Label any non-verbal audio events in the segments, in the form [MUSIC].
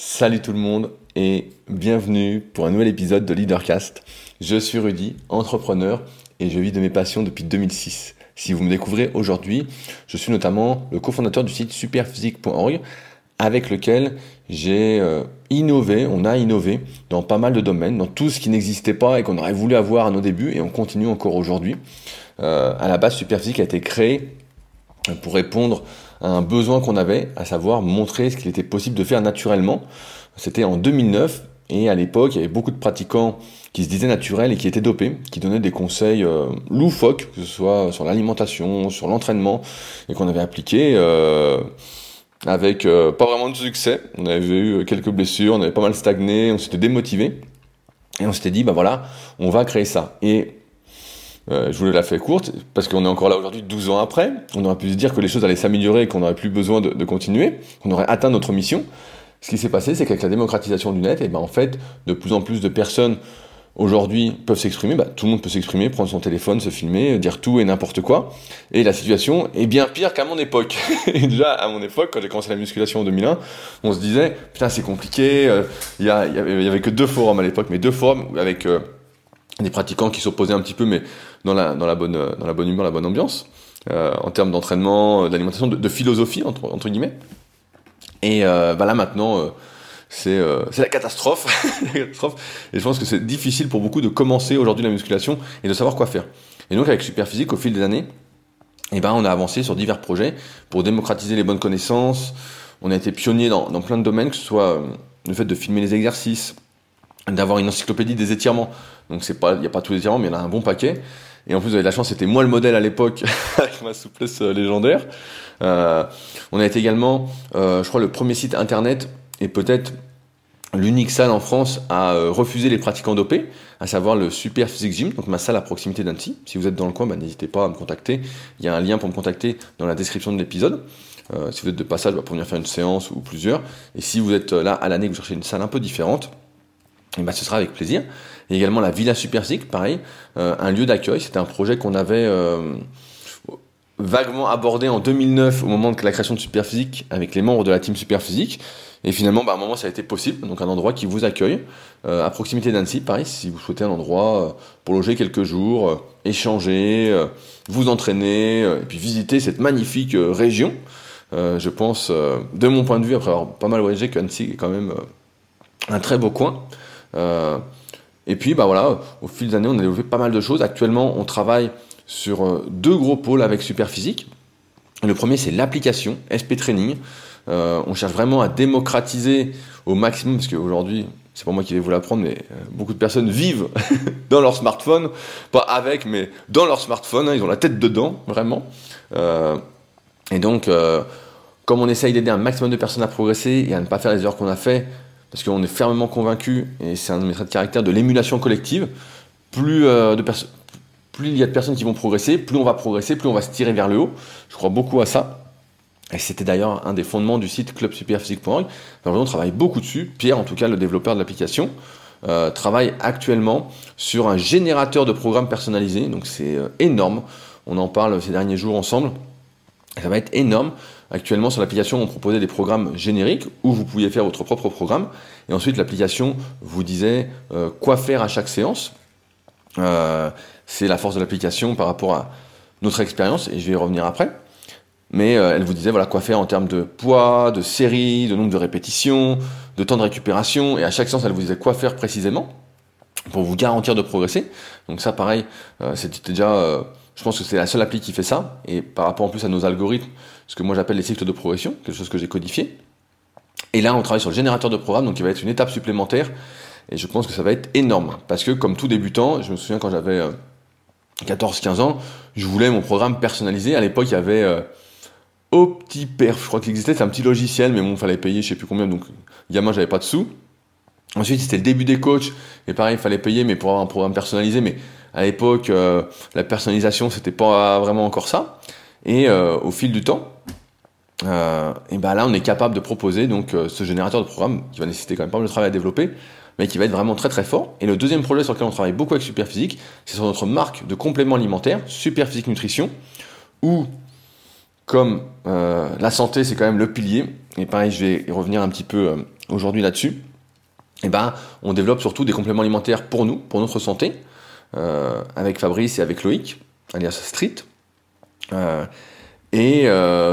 Salut tout le monde et bienvenue pour un nouvel épisode de Leadercast. Je suis Rudy, entrepreneur et je vis de mes passions depuis 2006. Si vous me découvrez aujourd'hui, je suis notamment le cofondateur du site superphysique.org avec lequel j'ai euh, innové, on a innové dans pas mal de domaines, dans tout ce qui n'existait pas et qu'on aurait voulu avoir à nos débuts et on continue encore aujourd'hui. Euh, à la base, Superphysique a été créé pour répondre un besoin qu'on avait, à savoir montrer ce qu'il était possible de faire naturellement. C'était en 2009 et à l'époque, il y avait beaucoup de pratiquants qui se disaient naturels et qui étaient dopés, qui donnaient des conseils euh, loufoques, que ce soit sur l'alimentation, sur l'entraînement, et qu'on avait appliqué euh, avec euh, pas vraiment de succès. On avait eu quelques blessures, on avait pas mal stagné, on s'était démotivé. Et on s'était dit, bah voilà, on va créer ça. Et euh, je voulais la faire courte parce qu'on est encore là aujourd'hui 12 ans après. On aurait pu se dire que les choses allaient s'améliorer et qu'on n'aurait plus besoin de, continuer, qu'on aurait atteint notre mission. Ce qui s'est passé, c'est qu'avec la démocratisation du net, et ben en fait, de plus en plus de personnes aujourd'hui peuvent s'exprimer. Bah, tout le monde peut s'exprimer, prendre son téléphone, se filmer, dire tout et n'importe quoi. Et la situation est bien pire qu'à mon époque. [LAUGHS] et déjà, à mon époque, quand j'ai commencé la musculation en 2001, on se disait, putain, c'est compliqué. Euh, il avait, y avait que deux forums à l'époque, mais deux forums avec euh, des pratiquants qui s'opposaient un petit peu, mais dans la, bonne, humeur, la bonne ambiance, euh, en termes d'entraînement, d'alimentation, de, philosophie, entre, guillemets. Et euh, bah là maintenant, euh, c'est euh, [LAUGHS] la catastrophe. Et je pense que c'est difficile pour beaucoup de commencer aujourd'hui la musculation et de savoir quoi faire. Et donc avec Superphysique, au fil des années, eh ben, on a avancé sur divers projets pour démocratiser les bonnes connaissances. On a été pionnier dans, plein de domaines, que ce soit euh, le fait de filmer les exercices, d'avoir une encyclopédie des étirements. Donc il n'y a pas tous les étirements, mais il y en a un bon paquet. Et en plus, vous avez de la chance, c'était moi le modèle à l'époque, [LAUGHS] avec ma souplesse légendaire. Euh, on a été également, euh, je crois, le premier site internet et peut-être l'unique salle en France à euh, refuser les pratiquants dopés, à savoir le Super Physique Gym, donc ma salle à proximité d'Annecy. Si vous êtes dans le coin, bah, n'hésitez pas à me contacter. Il y a un lien pour me contacter dans la description de l'épisode. Euh, si vous êtes de passage, bah, pour venir faire une séance ou plusieurs. Et si vous êtes là à l'année, que vous cherchez une salle un peu différente, et bah, ce sera avec plaisir. Et également la Villa Super pareil, euh, un lieu d'accueil. C'était un projet qu'on avait euh, vaguement abordé en 2009 au moment de la création de Superphysique avec les membres de la team Superphysique. Et finalement, bah, à un moment, ça a été possible. Donc un endroit qui vous accueille euh, à proximité d'Annecy, pareil, si vous souhaitez un endroit pour loger quelques jours, échanger, vous entraîner, et puis visiter cette magnifique région. je pense, de mon point de vue, après avoir pas mal voyagé, qu'Annecy est quand même un très beau coin. Et puis, bah voilà, au fil des années, on a développé pas mal de choses. Actuellement, on travaille sur deux gros pôles avec Superphysique. Le premier, c'est l'application SP Training. Euh, on cherche vraiment à démocratiser au maximum, parce qu'aujourd'hui, c'est pas moi qui vais vous l'apprendre, mais euh, beaucoup de personnes vivent [LAUGHS] dans leur smartphone, pas avec, mais dans leur smartphone, hein, ils ont la tête dedans, vraiment. Euh, et donc, euh, comme on essaye d'aider un maximum de personnes à progresser et à ne pas faire les erreurs qu'on a fait, parce qu'on est fermement convaincu, et c'est un de mes traits de caractère, de l'émulation collective, plus, de plus il y a de personnes qui vont progresser, plus on va progresser, plus on va se tirer vers le haut. Je crois beaucoup à ça. Et c'était d'ailleurs un des fondements du site clubsuperphysique.org. on travaille beaucoup dessus. Pierre, en tout cas, le développeur de l'application, euh, travaille actuellement sur un générateur de programmes personnalisés. Donc c'est euh, énorme. On en parle ces derniers jours ensemble. Ça va être énorme. Actuellement, sur l'application, on proposait des programmes génériques où vous pouviez faire votre propre programme. Et ensuite, l'application vous disait euh, quoi faire à chaque séance. Euh, c'est la force de l'application par rapport à notre expérience, et je vais y revenir après mais euh, elle vous disait voilà quoi faire en termes de poids, de série, de nombre de répétitions, de temps de récupération, et à chaque séance elle vous disait quoi faire précisément pour vous garantir de progresser. Donc ça pareil, c'était déjà, je pense que c'est la seule appli qui fait ça, et par rapport en plus à nos algorithmes, ce que moi j'appelle les cycles de progression, quelque chose que j'ai codifié. Et là on travaille sur le générateur de programme, donc il va être une étape supplémentaire, et je pense que ça va être énorme, parce que comme tout débutant, je me souviens quand j'avais 14-15 ans, je voulais mon programme personnalisé. À l'époque, il y avait OptiPerf, je crois qu'il existait, c'est un petit logiciel, mais bon, il fallait payer, je sais plus combien, donc gamin, j'avais pas de sous. Ensuite, c'était le début des coachs, et pareil, il fallait payer, mais pour avoir un programme personnalisé, mais à l'époque, euh, la personnalisation, c'était pas vraiment encore ça. Et euh, au fil du temps, euh, et ben là, on est capable de proposer donc ce générateur de programme qui va nécessiter quand même pas mal de travail à développer, mais qui va être vraiment très très fort. Et le deuxième projet sur lequel on travaille beaucoup avec Superphysique, c'est sur notre marque de compléments alimentaires, Superphysique Nutrition, où comme la santé, c'est quand même le pilier. et pareil, je vais y revenir un petit peu aujourd'hui là-dessus, eh ben, on développe surtout des compléments alimentaires pour nous, pour notre santé, avec Fabrice et avec Loïc, alias Street, et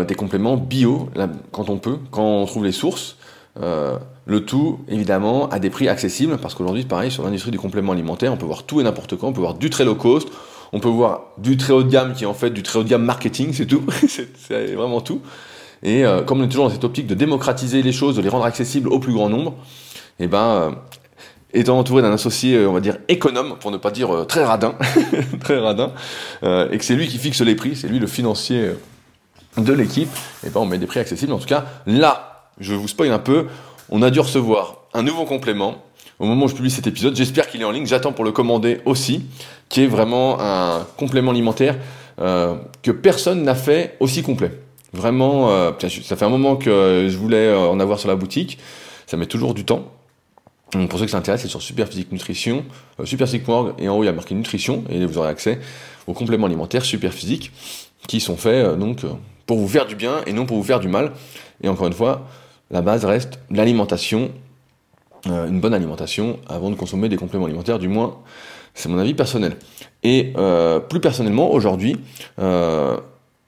des compléments bio, quand on peut, quand on trouve les sources. Euh, le tout, évidemment, à des prix accessibles, parce qu'aujourd'hui, pareil, sur l'industrie du complément alimentaire, on peut voir tout et n'importe quoi. On peut voir du très low cost, on peut voir du très haut de gamme qui est en fait du très haut de gamme marketing, c'est tout. [LAUGHS] c'est vraiment tout. Et euh, comme on est toujours dans cette optique de démocratiser les choses, de les rendre accessibles au plus grand nombre, et eh ben, euh, étant entouré d'un associé, on va dire économe, pour ne pas dire très radin, [LAUGHS] très radin, et que c'est lui qui fixe les prix, c'est lui le financier de l'équipe, et ben on met des prix accessibles. En tout cas, là, je vous spoil un peu, on a dû recevoir un nouveau complément au moment où je publie cet épisode. J'espère qu'il est en ligne. J'attends pour le commander aussi, qui est vraiment un complément alimentaire euh, que personne n'a fait aussi complet. Vraiment, euh, ça fait un moment que je voulais euh, en avoir sur la boutique. Ça met toujours du temps. Donc pour ceux qui s'intéressent, c'est sur Superphysique Nutrition, euh, Superphysique.org, et en haut il y a marqué Nutrition, et vous aurez accès aux compléments alimentaires Superphysique qui sont faits donc pour vous faire du bien et non pour vous faire du mal. Et encore une fois, la base reste l'alimentation, euh, une bonne alimentation avant de consommer des compléments alimentaires, du moins c'est mon avis personnel. Et euh, plus personnellement, aujourd'hui, euh,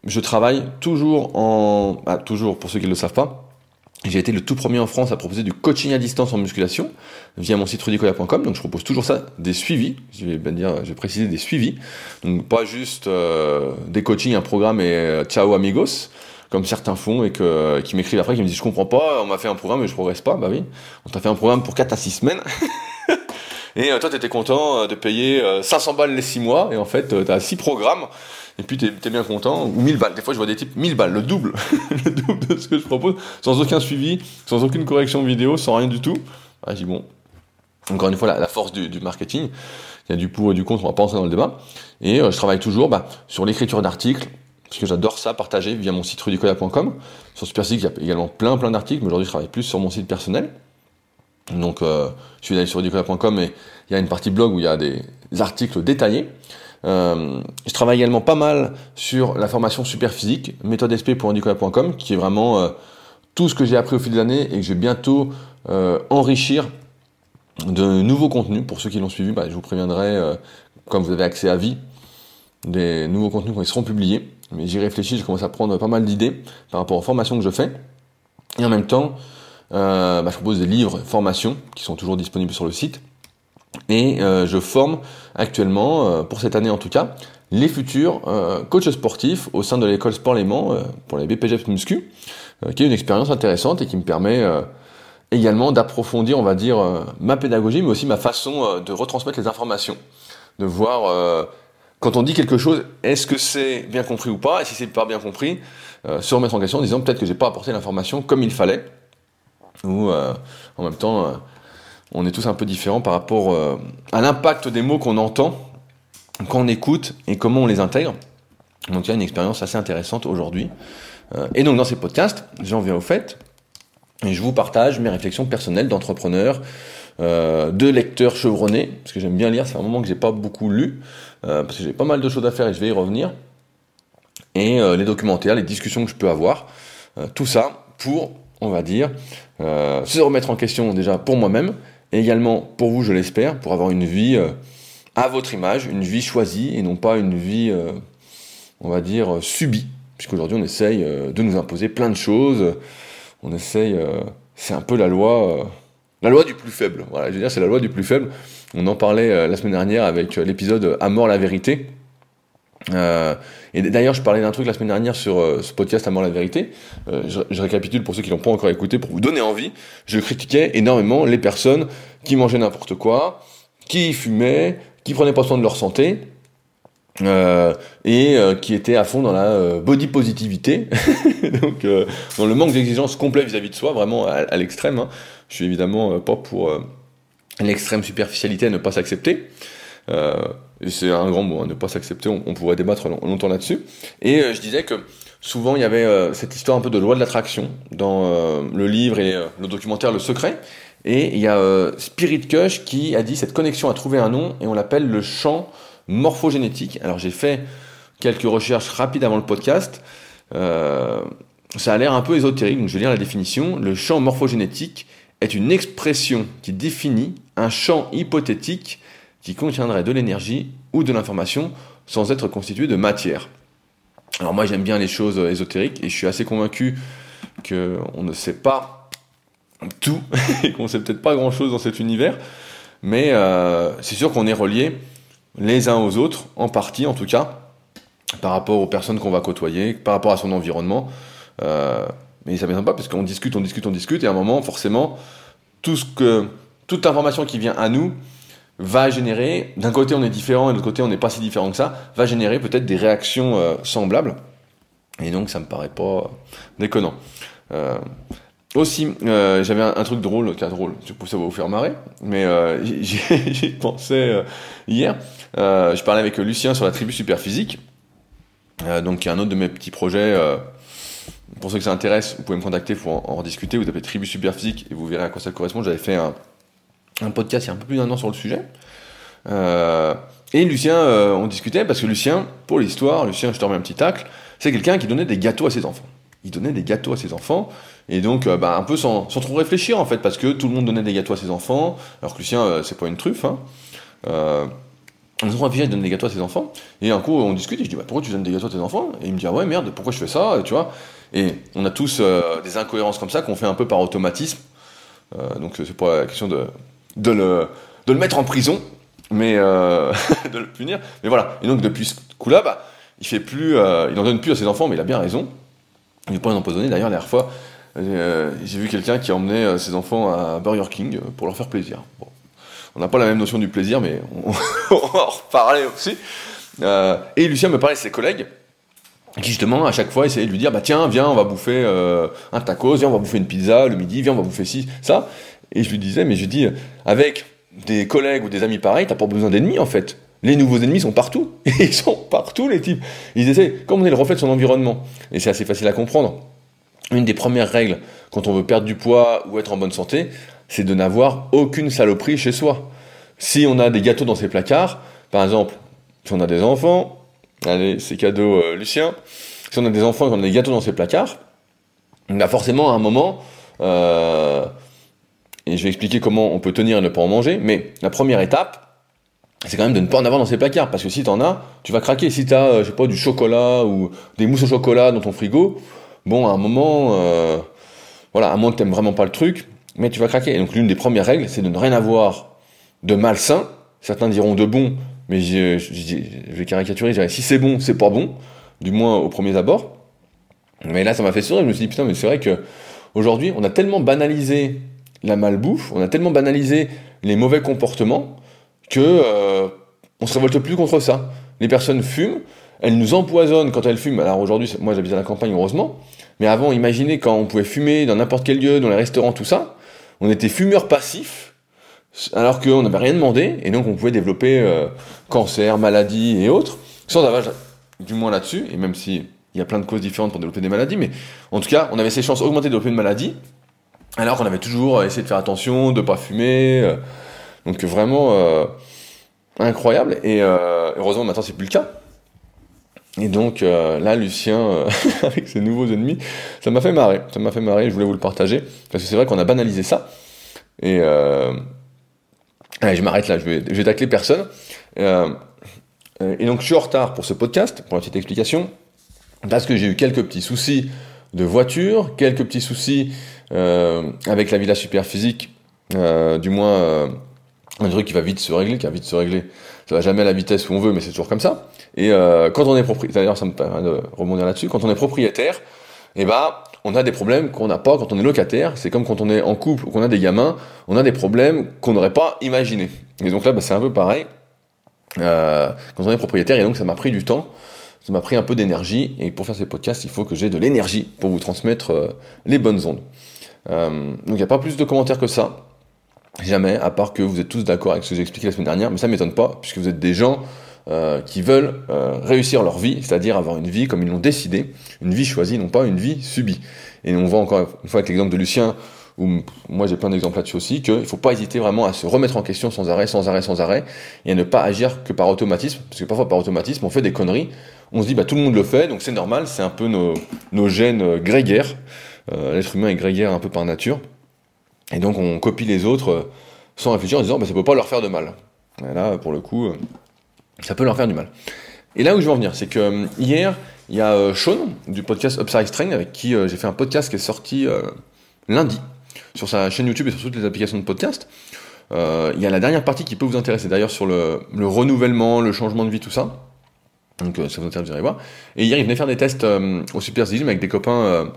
je travaille toujours en... Bah, toujours, pour ceux qui ne le savent pas, j'ai été le tout premier en France à proposer du coaching à distance en musculation via mon site rudicola.com. Donc je propose toujours ça, des suivis. Je vais bien dire, je vais préciser des suivis. Donc pas juste des coachings, un programme et ciao amigos comme certains font et que, qui m'écrivent après, qui me disent je comprends pas, on m'a fait un programme et je progresse pas. Bah oui, on t'a fait un programme pour 4 à 6 semaines. [LAUGHS] et euh, toi, tu étais content euh, de payer 500 euh, balles les 6 mois et en fait, tu as 6 programmes et puis tu es, bien content, ou 1000 balles. Des fois, je vois des types 1000 balles, le double, [LAUGHS] le double de ce que je propose, sans aucun suivi, sans aucune correction vidéo, sans rien du tout. Ah, je dis bon, encore une fois, la, force du, du, marketing, il y a du pour et du contre, on va pas entrer dans le débat. Et je travaille toujours bah, sur l'écriture d'articles, parce que j'adore ça, partager via mon site rudicola.com. Sur Superphysique, il y a également plein plein d'articles, mais aujourd'hui je travaille plus sur mon site personnel. Donc euh, je suis allé sur rudicola.com et il y a une partie blog où il y a des, articles détaillés. Euh, je travaille également pas mal sur la formation Superphysique, méthodesp.rudicola.com, qui est vraiment euh, tout ce que j'ai appris au fil des années et que je vais bientôt euh, enrichir de nouveaux contenus. Pour ceux qui l'ont suivi, bah, je vous préviendrai, comme vous avez accès à vie, des nouveaux contenus quand ils seront publiés. Mais j'y réfléchis, je commence à prendre pas mal d'idées par rapport aux formations que je fais. Et en même temps, bah, je propose des livres, formations, qui sont toujours disponibles sur le site. Et euh, je forme actuellement, euh, pour cette année en tout cas, les futurs coachs sportifs au sein de l'école Sport Léman pour les BPGF Muscu, qui est une expérience intéressante et qui me permet également d'approfondir, on va dire, ma pédagogie, mais aussi ma façon de retransmettre les informations, de voir quand on dit quelque chose, est-ce que c'est bien compris ou pas Et si c'est pas bien compris, euh, se remettre en question en disant peut-être que j'ai pas apporté l'information comme il fallait. Ou euh, en même temps, euh, on est tous un peu différents par rapport euh, à l'impact des mots qu'on entend, quand on écoute et comment on les intègre. Donc il y a une expérience assez intéressante aujourd'hui. et donc dans ces podcasts, j'en viens au fait, et je vous partage mes réflexions personnelles d'entrepreneur, de lecteur chevronné, parce que j'aime bien lire, c'est un moment que j'ai pas beaucoup lu, euh, parce que j'ai pas mal de choses à faire et je vais y revenir. Et euh, les documentaires, les discussions que je peux avoir, euh, tout ça pour, on va dire, se remettre en question déjà pour moi-même, et également pour vous, je l'espère, pour avoir une vie à votre image, une vie choisie et non pas une vie, on va dire, subie. Puisqu'aujourd'hui, on essaye de nous imposer plein de choses. On essaye, c'est un peu la loi, la loi du plus faible. Voilà, je veux dire, c'est la loi du plus faible. On en parlait euh, la semaine dernière avec euh, l'épisode À mort la vérité. Euh, et d'ailleurs, je parlais d'un truc la semaine dernière sur ce podcast À mort la vérité. je, récapitule pour ceux qui l'ont pas encore écouté pour vous donner envie. Je critiquais énormément les personnes qui mangeaient n'importe quoi, qui fumaient, qui prenaient pas soin de leur santé. et qui étaient à fond dans la body positivité, [LAUGHS] donc dans le manque d'exigence complet vis-à-vis de soi, vraiment à, l'extrême. Hein. Je suis évidemment pas pour l'extrême superficialité à ne pas s'accepter. C'est un grand mot, hein, ne pas s'accepter, on, pourrait débattre longtemps là-dessus. Et euh, je disais que souvent il y avait euh, cette histoire un peu de loi de l'attraction dans euh, le livre et le documentaire Le Secret. Et il y a Spirit Kush qui a dit cette connexion a trouvé un nom et on l'appelle le champ morphogénétique. Alors j'ai fait quelques recherches rapides avant le podcast. ça a l'air un peu ésotérique, donc je vais lire la définition. Le champ morphogénétique est une expression qui définit un champ hypothétique qui contiendrait de l'énergie ou de l'information sans être constitué de matière. Alors moi j'aime bien les choses ésotériques et je suis assez convaincu qu'on ne sait pas tout [LAUGHS] et qu'on ne sait peut-être pas grand-chose dans cet univers, mais euh, c'est sûr qu'on est reliés les uns aux autres, en partie en tout cas, par rapport aux personnes qu'on va côtoyer, par rapport à son environnement. Euh, mais ça ne m'étonne pas parce qu'on discute, on discute, on discute, et à un moment, forcément, tout ce que, toute information qui vient à nous va générer, d'un côté on est différent et de l'autre côté on n'est pas si différent que ça, va générer peut-être des réactions euh, semblables. Et donc ça me paraît pas déconnant. Euh, aussi, euh, j'avais un, truc drôle, cas drôle, ça va vous faire marrer, mais euh, [LAUGHS] j'y pensé hier. je parlais avec Lucien sur la tribu Superphysique, donc qui est un autre de mes petits projets pour ceux que ça intéresse, vous pouvez me contacter pour en, rediscuter. Vous tapez Tribu Superphysique et vous verrez à quoi ça correspond. J'avais fait un, podcast il y a un peu plus d'un an sur le sujet. Euh, et Lucien, euh, on discutait parce que Lucien, pour l'histoire, Lucien, je te remets un petit tacle, c'est quelqu'un qui donnait des gâteaux à ses enfants. Il donnait des gâteaux à ses enfants, et donc euh, bah, un peu sans, trop réfléchir en fait, parce que tout le monde donnait des gâteaux à ses enfants, alors que Lucien, c'est pas une truffe. Hein. On se il donne des gâteaux à ses enfants. Et un coup, on discute, et je dis, bah, pourquoi tu donnes des gâteaux à tes enfants? Et il me dit, ah ouais, merde, pourquoi je fais ça? Vois? Et on a tous des incohérences comme ça qu'on fait un peu par automatisme. Donc, c'est pas la question de, de, le, de le mettre en prison, mais euh, [LAUGHS] de le punir. Mais voilà. Et donc, depuis ce coup-là, bah, il fait plus, il en donne plus à ses enfants, mais il a bien raison. Il n'est pas empoisonner. D'ailleurs, la dernière fois, j'ai vu quelqu'un qui a emmené ses enfants à Burger King pour leur faire plaisir. On n'a pas la même notion du plaisir, mais [LAUGHS] on, va en reparler aussi. Euh, et Lucien me parlait de ses collègues qui justement à chaque fois essayaient de lui dire bah tiens viens on va bouffer euh, un tacos viens on va bouffer une pizza le midi viens on va bouffer ci ça et je lui disais mais je dis avec des collègues ou des amis pareils t'as pas besoin d'ennemis en fait. Les nouveaux ennemis sont partout. [LAUGHS] Ils sont partout les types. Ils essaient comme on est le reflet de son environnement. Et c'est assez facile à comprendre. Une des premières règles quand on veut perdre du poids ou être en bonne santé c'est de n'avoir aucune saloperie chez soi. Si on a des gâteaux dans ses placards, par exemple, si on a des enfants, allez, c'est cadeau euh, Lucien, si on a des enfants et qu'on a des gâteaux dans ses placards, on a forcément à un moment, euh, et je vais expliquer comment on peut tenir et ne pas en manger, mais la première étape, c'est quand même de ne pas en avoir dans ses placards, parce que si tu en as, tu vas craquer. Si t'as, euh, je sais pas, du chocolat ou des mousses au chocolat dans ton frigo, bon, à un moment, euh, voilà, à moins que t'aimes vraiment pas le truc, mais tu vas craquer. Et donc l'une des premières règles, c'est de ne rien avoir de malsain. Certains diront de bon, mais je, vais caricaturer, je dirais si c'est bon, c'est pas bon, du moins au premier abord. Mais là, ça m'a fait sourire, je me suis dit, putain, mais c'est vrai que aujourd'hui, on a tellement banalisé la malbouffe, on a tellement banalisé les mauvais comportements, que euh, on se révolte plus contre ça. Les personnes fument, elles nous empoisonnent quand elles fument. Alors aujourd'hui, moi j'habite à la campagne, heureusement, mais avant, imaginez quand on pouvait fumer dans n'importe quel lieu, dans les restaurants, tout ça, on était fumeur passif, alors qu'on n'avait rien demandé, et donc on pouvait développer euh, cancer, maladie et autres, sans avoir du moins là-dessus, et même si il y a plein de causes différentes pour développer des maladies, mais en tout cas, on avait ses chances augmentées de développer une maladie, alors qu'on avait toujours essayé de faire attention, de pas fumer, euh, donc vraiment euh, incroyable, et heureusement maintenant c'est plus le cas. Et donc là, Lucien, [LAUGHS] avec ses nouveaux ennemis, ça m'a fait marrer. Ça m'a fait marrer. Je voulais vous le partager parce que c'est vrai qu'on a banalisé ça. Et euh, allez, je m'arrête là. Je vais, je vais tacler personne. Euh, et donc je suis en retard pour ce podcast, pour la petite explication, parce que j'ai eu quelques petits soucis de voiture, quelques petits soucis euh, avec la Villa Superphysique, euh, du moins euh, un truc qui va vite se régler, qui va vite se régler. Ça va jamais à la vitesse où on veut, mais c'est toujours comme ça. Et euh, quand on est propriétaire, ça me permet là-dessus, quand on est propriétaire, eh ben, on a des problèmes qu'on n'a pas quand on est locataire. C'est comme quand on est en couple ou qu'on a des gamins, on a des problèmes qu'on n'aurait pas imaginés. Et donc là, bah, c'est un peu pareil euh, quand on est propriétaire. Et donc ça m'a pris du temps, ça m'a pris un peu d'énergie. Et pour faire ces podcasts, il faut que j'ai de l'énergie pour vous transmettre euh, les bonnes ondes. Euh, donc il n'y a pas plus de commentaires que ça. Jamais, à part que vous êtes tous d'accord avec ce que j'ai expliqué la semaine dernière, mais ça m'étonne pas, puisque vous êtes des gens euh, qui veulent euh, réussir leur vie, c'est-à-dire avoir une vie comme ils l'ont décidé, une vie choisie, non pas une vie subie. Et on voit encore une fois avec l'exemple de Lucien, où moi j'ai plein d'exemples là-dessus aussi, qu'il ne faut pas hésiter vraiment à se remettre en question sans arrêt, sans arrêt, sans arrêt, et à ne pas agir que par automatisme, parce que parfois par automatisme on fait des conneries, on se dit bah tout le monde le fait, donc c'est normal, c'est un peu nos, nos gènes grégaires. L'être humain est grégaire un peu par nature. Et donc on copie les autres sans réfléchir en disant bah, ça peut pas leur faire de mal. Là, pour le coup, ça peut leur faire du mal. Et là où je veux en venir, c'est que hier, il y a Sean du podcast Upside Strength avec qui j'ai fait un podcast qui est sorti lundi sur sa chaîne YouTube et sur toutes les applications de podcast. Euh, il y a la dernière partie qui peut vous intéresser d'ailleurs sur le, renouvellement, le changement de vie, tout ça. Donc euh, ça vous intéresse, vous irez voir. Et hier, il venait faire des tests euh, au Super avec des copains,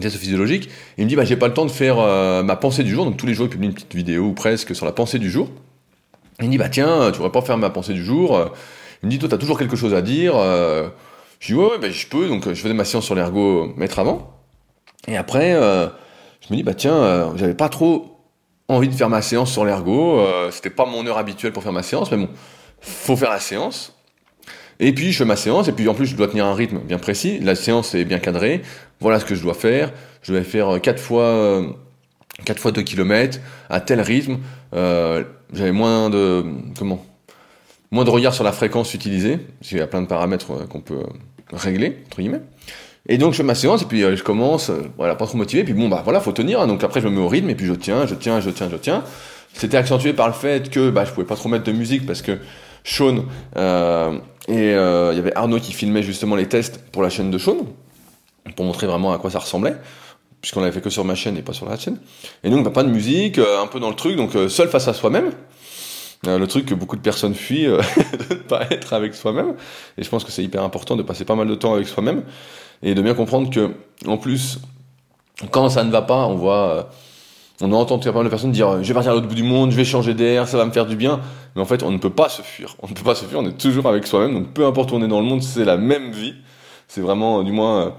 physiologiques. il me dit, bah, j'ai pas le temps de faire ma pensée du jour. Donc tous les jours, il publie une petite vidéo ou presque sur la pensée du jour. il me dit, bah tiens, tu voudrais pas faire ma pensée du jour Il me dit, toi, t'as toujours quelque chose à dire. je dis, ouais, bah, je peux. Donc je faisais ma séance sur l'ergo mettre avant. Et après, je me dis, bah tiens, j'avais pas trop envie de faire ma séance sur l'ergo. Euh, c'était pas mon heure habituelle pour faire ma séance, mais bon, faut faire la séance. Et puis je fais ma séance, et puis en plus je dois tenir un rythme bien précis. La séance est bien cadrée. Voilà ce que je dois faire. Je vais faire 4 fois, 4 fois 2 km à tel rythme. Euh, J'avais moins de. Comment Moins de regard sur la fréquence utilisée. Parce qu'il y a plein de paramètres euh, qu'on peut régler, entre guillemets. Et donc je fais ma séance et puis euh, je commence, euh, voilà, pas trop motivé, puis bon bah voilà, faut tenir, hein. donc après je me mets au rythme et puis je tiens, je tiens, je tiens, je tiens. C'était accentué par le fait que bah, je pouvais pas trop mettre de musique parce que Sean euh, et euh, il y avait Arnaud qui filmait justement les tests pour la chaîne de Sean, pour montrer vraiment à quoi ça ressemblait, puisqu'on l'avait fait que sur ma chaîne et pas sur la chaîne. Et donc bah, pas de musique, un peu dans le truc, donc seul face à soi-même. le truc que beaucoup de personnes fuient, [LAUGHS] de ne pas être avec soi-même. Et je pense que c'est hyper important de passer pas mal de temps avec soi-même et de bien comprendre que, en plus, quand ça ne va pas, on voit, euh, on entend pas mal de personnes dire, je vais partir à l'autre bout du monde, je vais changer d'air, ça va me faire du bien. Mais en fait, on ne peut pas se fuir. On ne peut pas se fuir, on est toujours avec soi-même. Donc, peu importe où on est dans le monde, c'est la même vie. C'est vraiment, du moins, euh,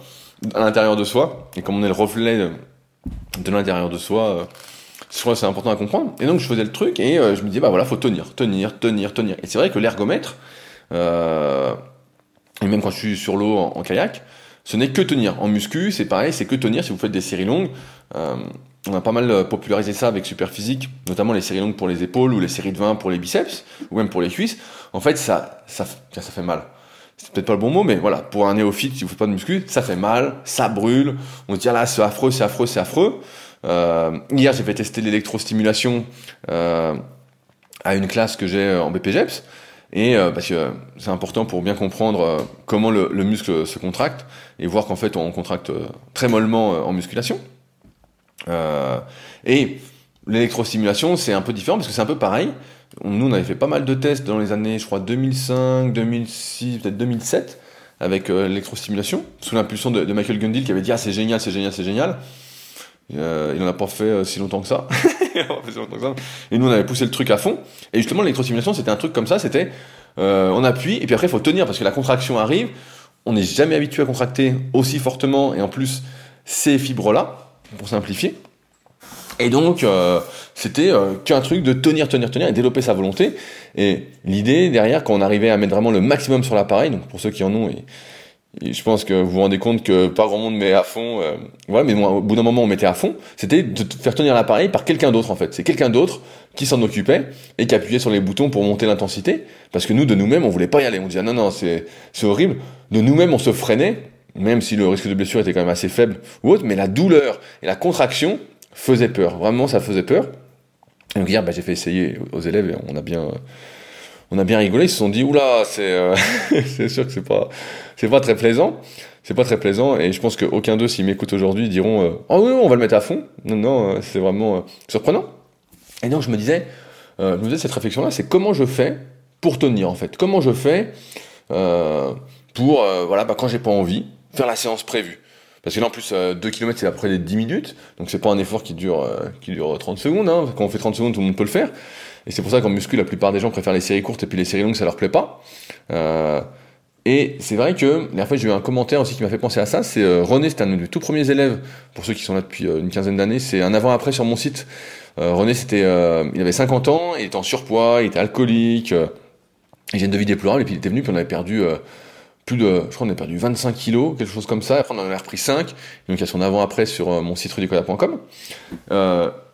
à l'intérieur de soi. Et comme on est le reflet de, l'intérieur de soi, euh, je crois que c'est important à comprendre. Et donc, je faisais le truc et je me disais, bah voilà, faut tenir, tenir, tenir, tenir. Et c'est vrai que l'ergomètre, et même quand je suis sur l'eau en kayak, ce n'est que tenir. En muscu, c'est pareil, c'est que tenir si vous faites des séries longues. Euh, on a pas mal euh, popularisé ça avec Superphysique, notamment les séries longues pour les épaules ou les séries de 20 pour les biceps ou même pour les cuisses. En fait, ça, ça, ça fait mal. C'est peut-être pas le bon mot, mais voilà, pour un néophyte, si vous faites pas de muscu, ça fait mal, ça brûle. On se dit ah là, c'est affreux, c'est affreux, c'est affreux. Euh, hier, j'ai fait tester l'électrostimulation euh, à une classe que j'ai en BPGEPS. Et euh, parce que c'est important pour bien comprendre euh, comment le, muscle se contracte et voir qu'en fait on contracte euh, très mollement en musculation. Et l'électrostimulation c'est un peu différent parce que c'est un peu pareil. Nous on avait fait pas mal de tests dans les années je crois 2005, 2006, peut-être 2007 avec l'électrostimulation sous l'impulsion de, Michael Gundil qui avait dit ah c'est génial, c'est génial, c'est génial. Euh, il en a pas fait euh, [LAUGHS] si longtemps que ça. Et nous, on avait poussé le truc à fond. Et justement, l'électrostimulation, c'était un truc comme ça. C'était, euh, on appuie, et puis après, il faut tenir parce que la contraction arrive. On n'est jamais habitué à contracter aussi fortement, et en plus, ces fibres-là, pour simplifier. Et donc, euh, c'était qu'un truc de tenir, tenir, tenir et développer sa volonté. Et l'idée derrière, quand on arrivait à mettre vraiment le maximum sur l'appareil, donc pour ceux qui en ont, et je pense que vous vous rendez compte que pas grand monde met à fond. Euh, ouais, mais au bout d'un moment, on mettait à fond. C'était de faire tenir l'appareil par quelqu'un d'autre, en fait. C'est quelqu'un d'autre qui s'en occupait et qui appuyait sur les boutons pour monter l'intensité. Parce que nous, de nous-mêmes, on voulait pas y aller. On disait, non, non, c'est horrible. De nous-mêmes, on se freinait, même si le risque de blessure était quand même assez faible ou autre, mais la douleur et la contraction faisaient peur. Vraiment, ça faisait peur. Et donc hier, bah, j'ai fait essayer aux élèves et on a bien, on a bien rigolé. Ils se sont dit, oula, c'est, euh, [LAUGHS] sûr que c'est pas, c'est pas très plaisant. C'est pas très plaisant et je pense qu'aucun d'eux, s'ils m'écoutent aujourd'hui, diront euh, Oh oui, on va le mettre à fond. Non, non, euh, c'est vraiment euh, surprenant. Et donc je me disais, je me disais cette réflexion-là, c'est comment je fais pour tenir en fait? Comment je fais pour, voilà, bah, quand j'ai pas envie, faire la séance prévue parce que là, en plus, 2 km, c'est après les 10 minutes. Donc, c'est pas un effort qui dure, qui dure 30 secondes. Hein. Quand on fait 30 secondes, tout le monde peut le faire. Et c'est pour ça qu'en muscu, la plupart des gens préfèrent les séries courtes et puis les séries longues, ça leur plaît pas. Euh, et c'est vrai que, la dernière fois, j'ai eu un commentaire aussi qui m'a fait penser à ça. C'est euh, René, c'était un de mes tout premiers élèves, pour ceux qui sont là depuis euh, une quinzaine d'années. C'est un avant-après sur mon site. Euh, René, c'était, il avait 50 ans, il était en surpoids, il était alcoolique, il vient de vie déplorable, et puis il était venu, puis on avait perdu plus de, je crois qu'on a perdu 25 kilos, quelque chose comme ça. Après, on en a repris 5. Donc, il y a son avant-après sur mon site rudicola.com.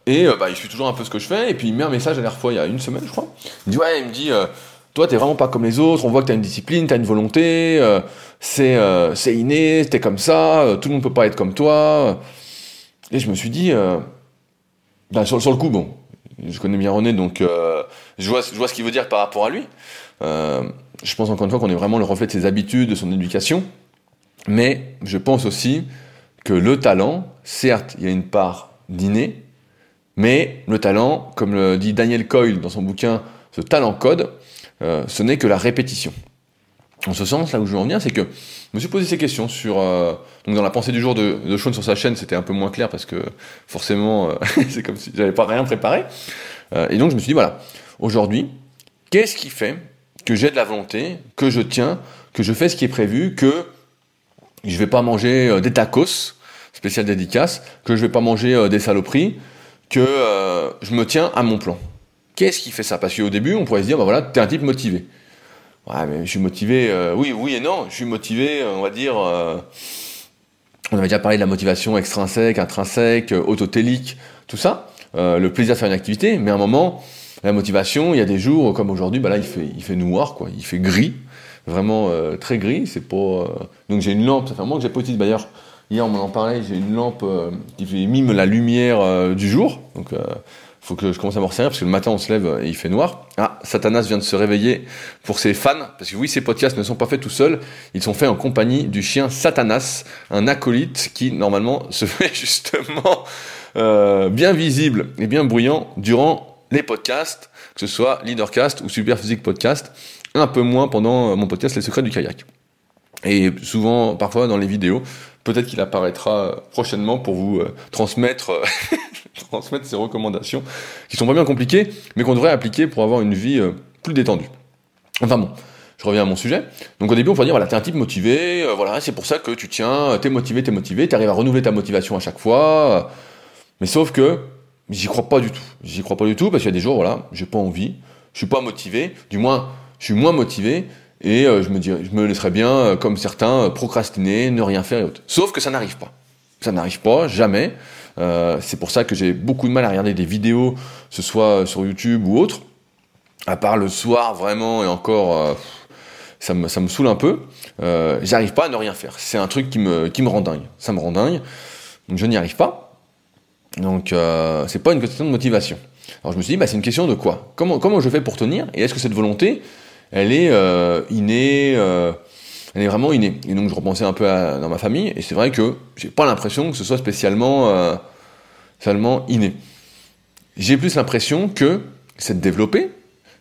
et bah, il suit toujours un peu ce que je fais. Et puis, il met un message à la fois, il y a une semaine, je crois. Il me dit, ouais, il me dit, toi, t'es vraiment pas comme les autres, on voit que t'as une discipline, t'as une volonté, euh, c'est euh, c'est inné, t'es comme ça, euh, tout le monde peut pas être comme toi. Et je me suis dit, sur, sur, le coup, bon, je connais bien René, donc je, vois, je vois ce qu'il veut dire par rapport à lui. Je pense encore une fois qu'on est vraiment le reflet de ses habitudes, de son éducation. Mais je pense aussi que le talent, certes, il y a une part d'inné, mais le talent, comme le dit Daniel Coyle dans son bouquin Ce talent code, euh, ce n'est que la répétition. En ce sens, là où je veux en venir, c'est que je me suis posé ces questions sur. Euh, donc, dans la pensée du jour de, Sean sur sa chaîne, c'était un peu moins clair parce que forcément, euh, [LAUGHS] c'est comme si j'avais pas rien préparé. et donc, je me suis dit, voilà, aujourd'hui, qu'est-ce qui fait que j'ai de la volonté, que je tiens, que je fais ce qui est prévu, que je vais pas manger des tacos, spécial dédicace, que je vais pas manger des saloperies, que je me tiens à mon plan. Qu'est-ce qui fait ça? Parce qu'au début, on pourrait se dire, bah voilà, t'es un type motivé. Ouais, mais je suis motivé, euh, oui, oui et non. Je suis motivé, euh, on va dire. Euh, on avait déjà parlé de la motivation extrinsèque, intrinsèque, autotélique, tout ça. le plaisir de faire une activité, mais à un moment, la motivation, il y a des jours comme aujourd'hui, bah là, il fait, il fait noir, quoi. Il fait gris, vraiment très gris. C'est pas. Donc j'ai une lampe, ça fait un moment que j'ai pas utilisé. D'ailleurs, hier on m'en parlait, j'ai une lampe qui mime la lumière du jour. Donc faut que je commence à m'en resserrer parce que le matin on se lève et il fait noir. Ah, Satanas vient de se réveiller pour ses fans, parce que oui, ces podcasts ne sont pas faits tout seuls, ils sont faits en compagnie du chien Satanas, un acolyte qui normalement [LAUGHS] se fait justement euh, bien visible et bien bruyant durant les podcasts, que ce soit Leadercast ou Superphysique Podcast, un peu moins pendant mon podcast Les Secrets du Kayak. Et souvent, parfois dans les vidéos, peut-être qu'il apparaîtra prochainement pour vous euh, transmettre euh, [LAUGHS] transmettre ces recommandations qui sont pas bien compliquées, mais qu'on devrait appliquer pour avoir une vie euh, plus détendue. Enfin bon, je reviens à mon sujet. Donc au début, on pourrait dire, voilà, t'es un type motivé, euh, voilà, c'est pour ça que tu tiens, t'es motivé, t'es motivé, t'arrives à renouveler ta motivation à chaque fois. mais sauf que, j'y crois pas du tout. J'y crois pas du tout parce qu'il y a des jours, voilà, j'ai pas envie, je suis pas motivé, du moins, je suis moins motivé, et euh, je me dis, je me laisserais bien, comme certains, procrastiner, ne rien faire et autres. Sauf que ça n'arrive pas. Ça n'arrive pas, jamais. Euh, c'est pour ça que j'ai beaucoup de mal à regarder des vidéos, ce soit sur YouTube ou autre. À part le soir, vraiment, et encore, euh, ça, me, ça me saoule un peu. Euh, J'arrive pas à ne rien faire. C'est un truc qui me, qui me rend dingue. Ça me rend dingue. Donc je n'y arrive pas. Donc euh, c'est pas une question de motivation. Alors je me suis dit, bah, c'est une question de quoi? Comment, comment je fais pour tenir? Et est-ce que cette volonté, elle est euh, innée elle est vraiment innée? Et donc je repensais un peu dans ma famille, et c'est vrai que j'ai pas l'impression que ce soit spécialement, euh, seulement inné. J'ai plus l'impression que c'est développé,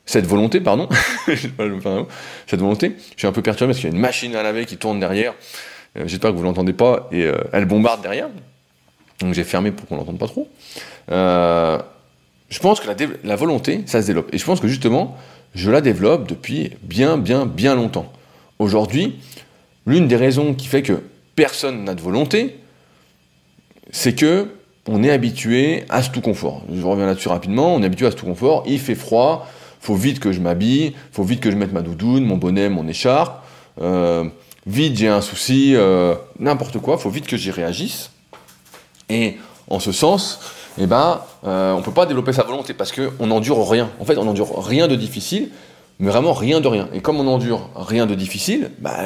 cette volonté, [LAUGHS] pardon, cette volonté, je suis un peu perturbé parce qu'il y a une machine à laver qui tourne derrière, euh, j'espère que vous l'entendez pas, et euh, elle bombarde derrière, donc j'ai fermé pour qu'on l'entende pas trop. Euh, je pense que la, volonté, ça se développe, et je pense que justement, je la développe depuis bien, bien, bien longtemps. Aujourd'hui, l'une des raisons qui fait que personne n'a de volonté, c'est que on est habitué à ce tout confort. Je reviens là-dessus rapidement, on est habitué à ce tout confort, il fait froid, faut vite que je m'habille, faut vite que je mette ma doudoune, mon bonnet, mon écharpe, euh, vite j'ai un souci, euh, n'importe quoi, faut vite que j'y réagisse. Et en ce sens, eh ben, euh, on peut pas développer sa volonté parce qu'on n'endure rien. En fait, on n'endure rien de difficile, mais vraiment rien de rien. Et comme on endure rien de difficile, bah,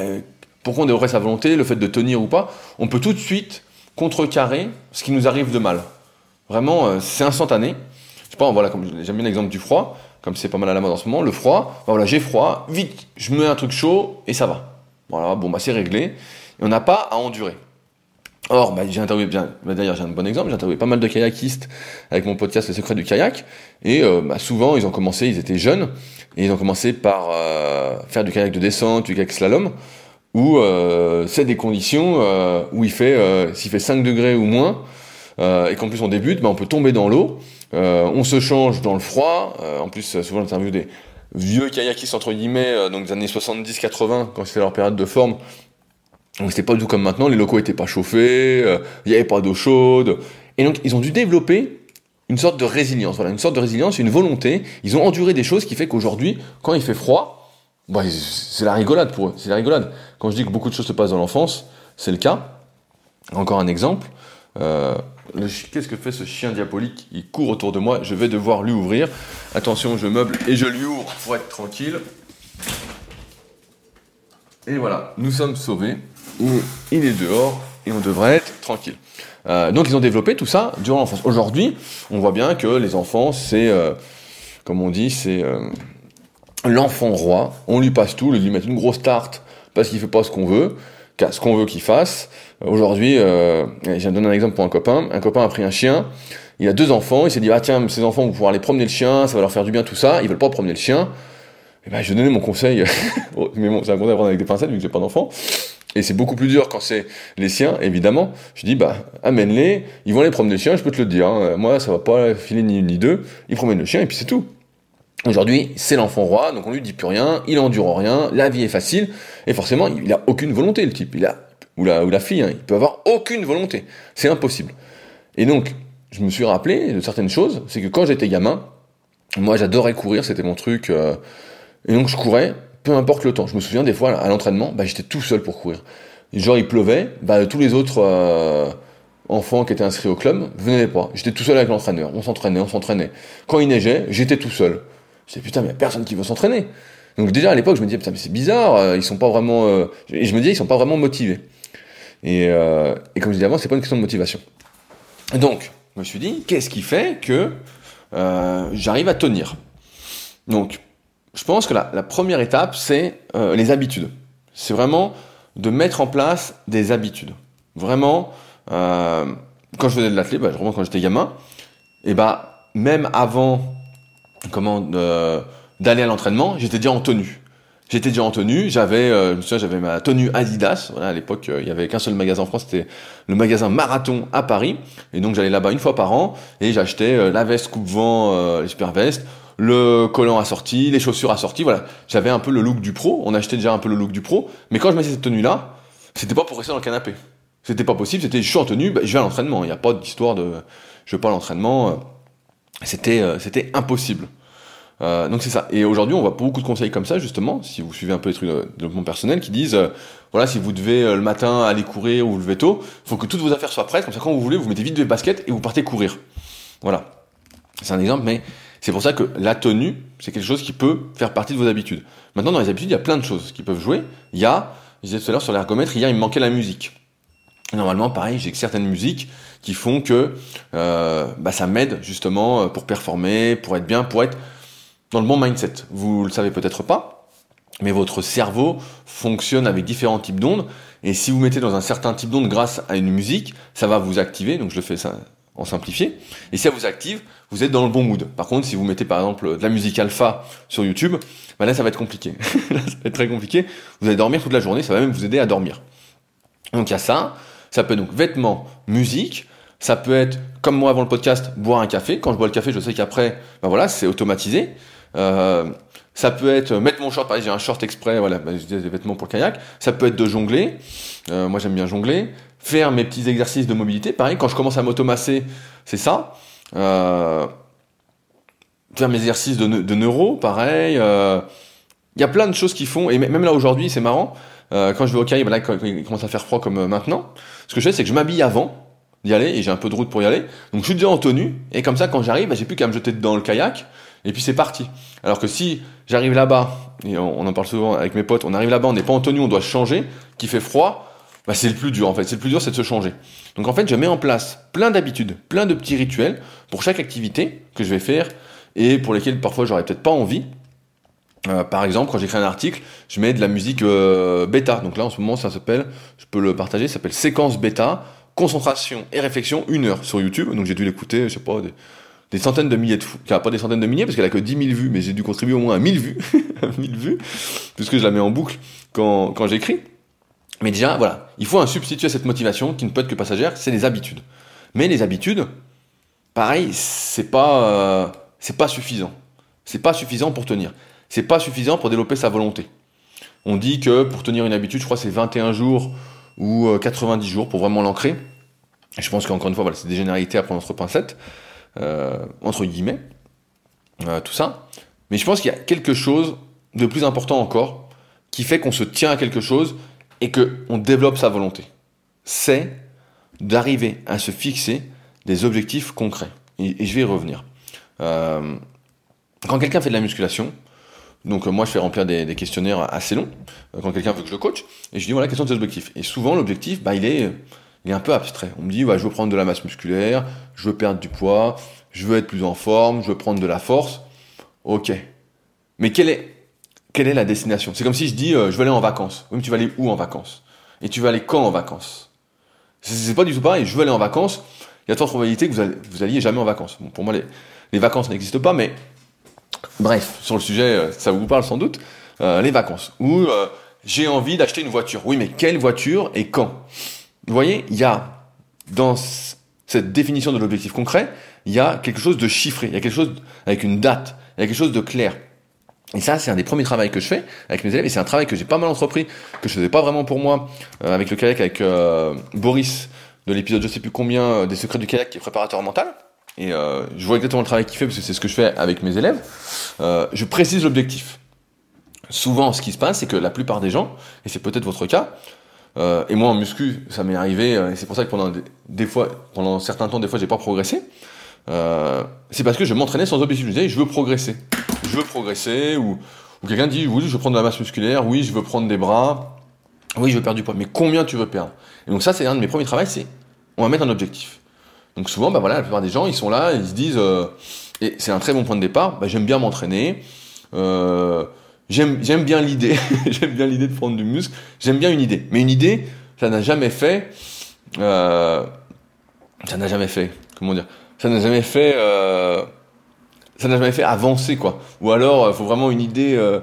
pourquoi on devrait sa volonté, le fait de tenir ou pas On peut tout de suite contrecarrer ce qui nous arrive de mal. Vraiment, euh, c'est instantané. Je sais pas, voilà, comme j'aime bien l'exemple du froid, comme c'est pas mal à la mode en ce moment, le froid, bah voilà, j'ai froid, vite, je mets un truc chaud et ça va. Voilà, bon, bah c'est réglé. Et on n'a pas à endurer. Or, bah, j'ai interviewé bien, bah, d'ailleurs j'ai un bon exemple, j'ai interviewé pas mal de kayakistes avec mon podcast Les secrets du kayak, et euh, bah, souvent ils ont commencé, ils étaient jeunes, et ils ont commencé par euh, faire du kayak de descente, du kayak slalom, où euh, c'est des conditions euh, où il fait, euh, s'il fait 5 degrés ou moins, et qu'en plus on débute, bah, on peut tomber dans l'eau, on se change dans le froid, en plus souvent j'interviewe des vieux kayakistes entre guillemets, donc des années 70-80, quand c'était leur période de forme, donc c'était pas du tout comme maintenant, les locaux étaient pas chauffés, il euh, n'y avait pas d'eau chaude. Et donc ils ont dû développer une sorte de résilience, voilà, une sorte de résilience, une volonté. Ils ont enduré des choses qui fait qu'aujourd'hui, quand il fait froid, bah, c'est la rigolade pour eux, c'est la rigolade. Quand je dis que beaucoup de choses se passent dans l'enfance, c'est le cas. Encore un exemple. Euh, Qu'est-ce que fait ce chien diabolique? Il court autour de moi, je vais devoir lui ouvrir. Attention, je meuble et je lui ouvre pour être tranquille. Et voilà, nous sommes sauvés. Il, est dehors et on devrait être tranquille. Euh, donc ils ont développé tout ça durant l'enfance. Aujourd'hui, on voit bien que les enfants, c'est, euh, comme on dit, c'est euh, l'enfant roi. On lui passe tout, on lui met une grosse tarte parce qu'il fait pas ce qu'on veut, ce qu'on veut qu'il fasse. Aujourd'hui, je viens de donner un exemple pour un copain. Un copain a pris un chien, il a deux enfants, il s'est dit ah tiens ces enfants vont pouvoir aller promener le chien, ça va leur faire du bien tout ça. Ils veulent pas promener le chien. Et ben je vais donner mon conseil, [LAUGHS] mais bon c'est un conseil à prendre avec des pincettes vu que j'ai pas d'enfants. Et c'est beaucoup plus dur quand c'est les siens, évidemment. Je dis, bah, amène-les, ils vont aller promener le chien, je peux te le dire. Hein. Moi, ça va pas filer ni une ni deux. Ils promènent le chien et puis c'est tout. Aujourd'hui, c'est l'enfant roi, donc on lui dit plus rien, il endure rien, la vie est facile, et forcément, il a aucune volonté, le type. Il a, ou la, ou la fille, hein, il peut avoir aucune volonté. C'est impossible. Et donc, je me suis rappelé de certaines choses, c'est que quand j'étais gamin, moi j'adorais courir, c'était mon truc, euh, et donc je courais, peu importe le temps. Je me souviens des fois à l'entraînement, bah, j'étais tout seul pour courir. Genre il pleuvait, bah, tous les autres euh, enfants qui étaient inscrits au club venaient pas. J'étais tout seul avec l'entraîneur, on s'entraînait, on s'entraînait. Quand il neigeait, j'étais tout seul. Je putain, mais il a personne qui veut s'entraîner. Donc déjà à l'époque, je me disais putain, mais c'est bizarre, euh, ils sont pas vraiment. Euh, et je me disais, ils sont pas vraiment motivés. Et, euh, et comme je disais avant, c'est pas une question de motivation. Donc, je me suis dit, qu'est-ce qui fait que j'arrive à tenir? Donc, je pense que la, la première étape, c'est les habitudes. C'est vraiment de mettre en place des habitudes. Vraiment, quand je faisais de l'athlète, bah, vraiment quand j'étais gamin, et bah même avant comment euh, d'aller à l'entraînement, j'étais déjà en tenue. J'étais déjà en tenue, j'avais, euh, je me souviens, j'avais ma tenue Adidas. Voilà, à l'époque, euh, il y avait qu'un seul magasin en France, c'était le magasin Marathon à Paris. Et donc j'allais là-bas une fois par an et j'achetais la veste coupe-vent, les super vestes, le collant assorti, les chaussures assorties. Voilà, j'avais un peu le look du pro. On achetait déjà un peu le look du pro. Mais quand je mettais cette tenue-là, c'était pas pour rester dans le canapé. C'était pas possible. C'était je suis en tenue, bah, je vais à l'entraînement. Il n'y a pas d'histoire de je vais pas à l'entraînement. C'était c'était impossible. Euh, donc c'est ça. Et aujourd'hui, on voit beaucoup de conseils comme ça, justement, si vous suivez un peu les trucs de développement personnel, qui disent, euh, voilà, si vous devez euh, le matin aller courir ou vous lever tôt, faut que toutes vos affaires soient prêtes, comme ça quand vous voulez, vous mettez vite des baskets et vous partez courir. Voilà. C'est un exemple, mais c'est pour ça que la tenue, c'est quelque chose qui peut faire partie de vos habitudes. Maintenant, dans les habitudes, il y a plein de choses qui peuvent jouer. Il y a, je disais tout à l'heure sur l'ergomètre, hier, il me manquait la musique. Normalement, pareil, j'ai certaines musiques qui font que euh, bah, ça m'aide justement pour performer, pour être bien, pour être dans le bon mindset. Vous le savez peut-être pas, mais votre cerveau fonctionne avec différents types d'ondes. Et si vous mettez dans un certain type d'onde grâce à une musique, ça va vous activer. Donc je le fais ça en simplifié. Et si ça vous active, vous êtes dans le bon mood. Par contre, si vous mettez par exemple de la musique alpha sur YouTube, bah là ça va être compliqué. [LAUGHS] ça va être très compliqué. Vous allez dormir toute la journée, ça va même vous aider à dormir. Donc il y a ça. Ça peut être donc vêtements, musique. Ça peut être, comme moi avant le podcast, boire un café. Quand je bois le café, je sais qu'après, ben voilà, c'est automatisé. Euh, ça peut être mettre mon short, par exemple, j'ai un short exprès, voilà, bah, des vêtements pour kayak. Ça peut être de jongler. Euh, moi, j'aime bien jongler. Faire mes petits exercices de mobilité. Pareil, quand je commence à m'automasser, c'est ça. Euh, faire mes exercices de, de neuro, pareil. Euh, il y a plein de choses qui font. Et même là aujourd'hui, c'est marrant. Euh, quand je vais au kayak, quand il commence à faire froid comme maintenant, ce que je fais, c'est que je m'habille avant d'y aller et j'ai un peu de route pour y aller. Donc je suis déjà en tenue et comme ça, quand j'arrive, bah, j'ai plus qu'à me jeter dans le kayak et puis c'est parti. Alors que si j'arrive là-bas, et on, en parle souvent avec mes potes, on arrive là-bas, on n'est pas en tenue, on doit changer, qui fait froid, bah c'est le plus dur en fait. C'est le plus dur, c'est de se changer. Donc en fait, je mets en place plein d'habitudes, plein de petits rituels pour chaque activité que je vais faire et pour lesquelles parfois j'aurais peut-être pas envie. Euh, par exemple, quand j'écris un article, je mets de la musique euh, bêta. Donc là, en ce moment, ça s'appelle, je peux le partager, ça s'appelle séquence bêta, concentration et réflexion, une heure sur YouTube. Donc j'ai dû l'écouter, je sais pas, des, centaines de milliers de fous. Pas des centaines de milliers parce qu'elle a que 10 000 vues, mais j'ai dû contribuer au moins à 1000 vues. [LAUGHS] 1000 vues. Puisque je la mets en boucle quand, quand j'écris. Mais déjà, voilà. Il faut un substitut à cette motivation qui ne peut être que passagère, c'est les habitudes. Mais les habitudes, pareil, c'est pas, euh, c'est pas suffisant. C'est pas suffisant pour tenir. C'est pas suffisant pour développer sa volonté. On dit que pour tenir une habitude, je crois c'est 21 jours ou 90 euh, jours pour vraiment l'ancrer. Je pense qu'encore une fois, voilà, c'est des généralités à prendre entre pincettes. Euh, entre guillemets, tout ça. Mais je pense qu'il y a quelque chose de plus important encore qui fait qu'on se tient à quelque chose et qu'on développe sa volonté. C'est d'arriver à se fixer des objectifs concrets. Et, je vais y revenir. Euh, quand quelqu'un fait de la musculation, Donc moi je fais remplir des, questionnaires assez longs quand quelqu'un veut que je le coach, et je dis voilà question de l'objectif. Et souvent l'objectif, bah, il est un peu abstrait. On me dit, je veux prendre de la masse musculaire, je veux perdre du poids, je veux être plus en forme, je veux prendre de la force. Ok. Mais quelle est, quelle est la destination? C'est comme si je dis, euh, je veux aller en vacances. Oui, mais tu vas aller où en vacances? Et tu vas aller quand en vacances? C'est pas du tout pareil. Je veux aller en vacances. Il y a de probabilités que vous, allez, alliez jamais en vacances. Bon, pour moi, les, les vacances n'existent pas, mais bref, sur le sujet, euh, ça vous parle sans doute. Euh, les vacances. Ou j'ai envie d'acheter une voiture. Oui, mais quelle voiture et quand? Vous voyez, il y a dans cette définition de l'objectif concret, il y a quelque chose de chiffré, il y a quelque chose avec une date, il y a quelque chose de clair. Et ça, c'est un des premiers travaux que je fais avec mes élèves, et c'est un travail que j'ai pas mal entrepris, que je faisais pas vraiment pour moi, euh, avec le kayak, avec euh, Boris, de l'épisode je sais plus combien, euh, des secrets du kayak, qui est préparateur mental. Et je vois exactement le travail qu'il fait, parce que c'est ce que je fais avec mes élèves. je précise l'objectif. Souvent, ce qui se passe, c'est que la plupart des gens, et c'est peut-être votre cas, euh, et moi en muscu, ça m'est arrivé, euh, et c'est pour ça que pendant des, fois, pendant certains temps, des fois, j'ai pas progressé. Euh, c'est parce que je m'entraînais sans objectif. Je disais, je veux progresser, je veux progresser, ou, quelqu'un dit, oui, je veux prendre de la masse musculaire, oui, je veux prendre des bras, oui, je veux perdre du poids. Mais combien tu veux perdre? Et donc ça, c'est un de mes premiers travaux, c'est on va mettre un objectif. Donc souvent, bah voilà, la plupart des gens, ils sont là, ils se disent, euh, et c'est un très bon point de départ, bah, j'aime bien m'entraîner. Euh, J'aime, j'aime bien l'idée, [LAUGHS] j'aime bien l'idée de prendre du muscle, j'aime bien une idée. Mais une idée, ça n'a jamais fait, euh, ça n'a jamais fait, comment dire, ça n'a jamais fait, euh, ça n'a jamais fait avancer quoi. Ou alors, il euh, faut vraiment une idée euh,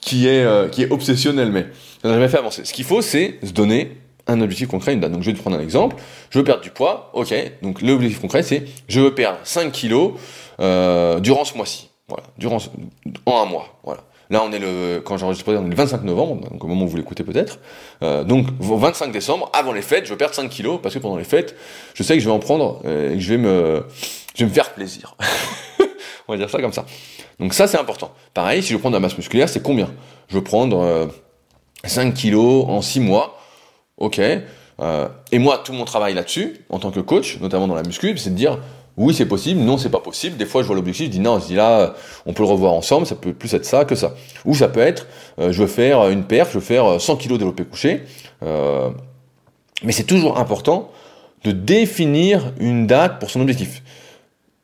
qui est euh, qui est obsessionnelle, mais ça n'a jamais fait avancer. Ce qu'il faut, c'est se donner un objectif concret, une date. Donc je vais te prendre un exemple. Je veux perdre du poids, ok. Donc l'objectif concret, c'est je veux perdre 5 kilos durant ce mois-ci. Voilà, durant en un mois. Voilà. Là, on est le, quand j'enregistre, on est le 25 novembre, donc au moment où vous l'écoutez peut-être. Euh, donc, au 25 décembre, avant les fêtes, je veux perdre 5 kilos, parce que pendant les fêtes, je sais que je vais en prendre, euh, et que je vais me, je vais me faire plaisir. [LAUGHS] on va dire ça comme ça. Donc ça, c'est important. Pareil, si je prends de la masse musculaire, c'est combien? Je veux prendre euh, 5 kilos en 6 mois. Ok. Euh, et moi, tout mon travail là-dessus, en tant que coach, notamment dans la muscu, c'est de dire, oui, c'est possible, non, c'est pas possible. Des fois, je vois l'objectif, je dis non, je dis là, on peut le revoir ensemble, ça peut plus être ça que ça. Ou ça peut être, euh, je veux faire une perf, je veux faire 100 kg développé couché. Euh, mais c'est toujours important de définir une date pour son objectif.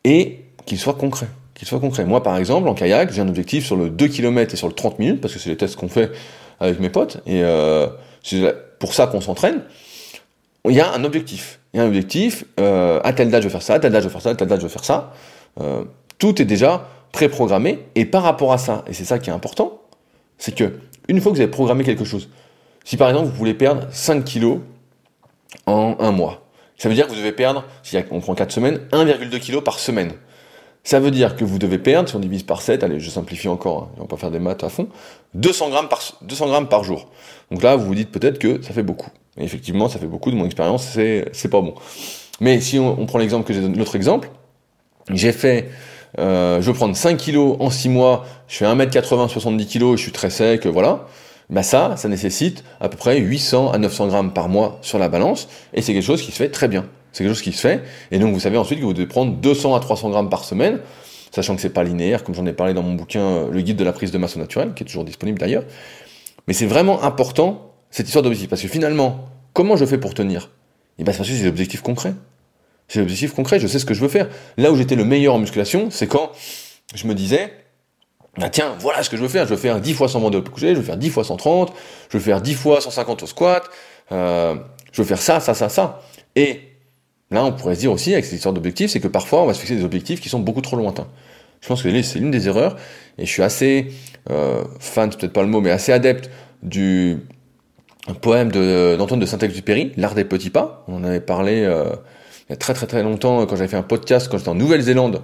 Et qu'il soit concret. Qu'il soit concret. Moi, par exemple, en kayak, j'ai un objectif sur le 2 km et sur le 30 minutes, parce que c'est les tests qu'on fait avec mes potes, et euh, c'est pour ça qu'on s'entraîne. Il y a un objectif il y a un objectif, euh, à telle date je veux faire ça, à telle date je veux faire ça, à telle date je veux faire ça. Euh, tout est déjà préprogrammé, et par rapport à ça, et c'est ça qui est important, c'est que une fois que vous avez programmé quelque chose, si par exemple vous voulez perdre 5 kilos en un mois, ça veut dire que vous devez perdre, si on prend 4 semaines, 1,2 kg par semaine. Ça veut dire que vous devez perdre, si on divise par 7, allez, je simplifie encore, hein, on va pas faire des maths à fond, 200 grammes par, 200 grammes par jour. Donc là, vous vous dites peut-être que ça fait beaucoup. Et effectivement, ça fait beaucoup de mon expérience, c'est, pas bon. Mais si on, prend l'exemple que j'ai l'autre exemple, j'ai fait, euh, je veux prendre 5 kilos en 6 mois, je fais 1m80, 70 kilos, je suis très sec, voilà. Bah ça, ça nécessite à peu près 800 à 900 grammes par mois sur la balance, et c'est quelque chose qui se fait très bien. C'est quelque chose qui se fait, et donc vous savez ensuite que vous devez prendre 200 à 300 grammes par semaine, sachant que c'est pas linéaire, comme j'en ai parlé dans mon bouquin, euh, le guide de la prise de masse naturelle, qui est toujours disponible d'ailleurs. Mais c'est vraiment important cette histoire d'objectif. Parce que finalement, comment je fais pour tenir? Eh bien, c'est parce que j'ai des objectifs concrets. J'ai des objectifs concrets, je sais ce que je veux faire. Là où j'étais le meilleur en musculation, c'est quand je me disais, bah tiens, voilà ce que je veux faire. Je veux faire 10 fois 100 bandes de coucher, je veux faire 10 fois 130, je veux faire 10 fois 150 au squat, euh, je veux faire ça, ça, ça, ça. Et là, on pourrait se dire aussi, avec cette histoire d'objectifs, c'est que parfois, on va se fixer des objectifs qui sont beaucoup trop lointains. Je pense que c'est l'une des erreurs, et je suis assez euh, fan, peut-être pas le mot, mais assez adepte du poème d'Antoine de, Saint-Exupéry, L'art des petits pas. On en avait parlé euh, il y a très très très longtemps quand j'avais fait un podcast quand j'étais en Nouvelle-Zélande.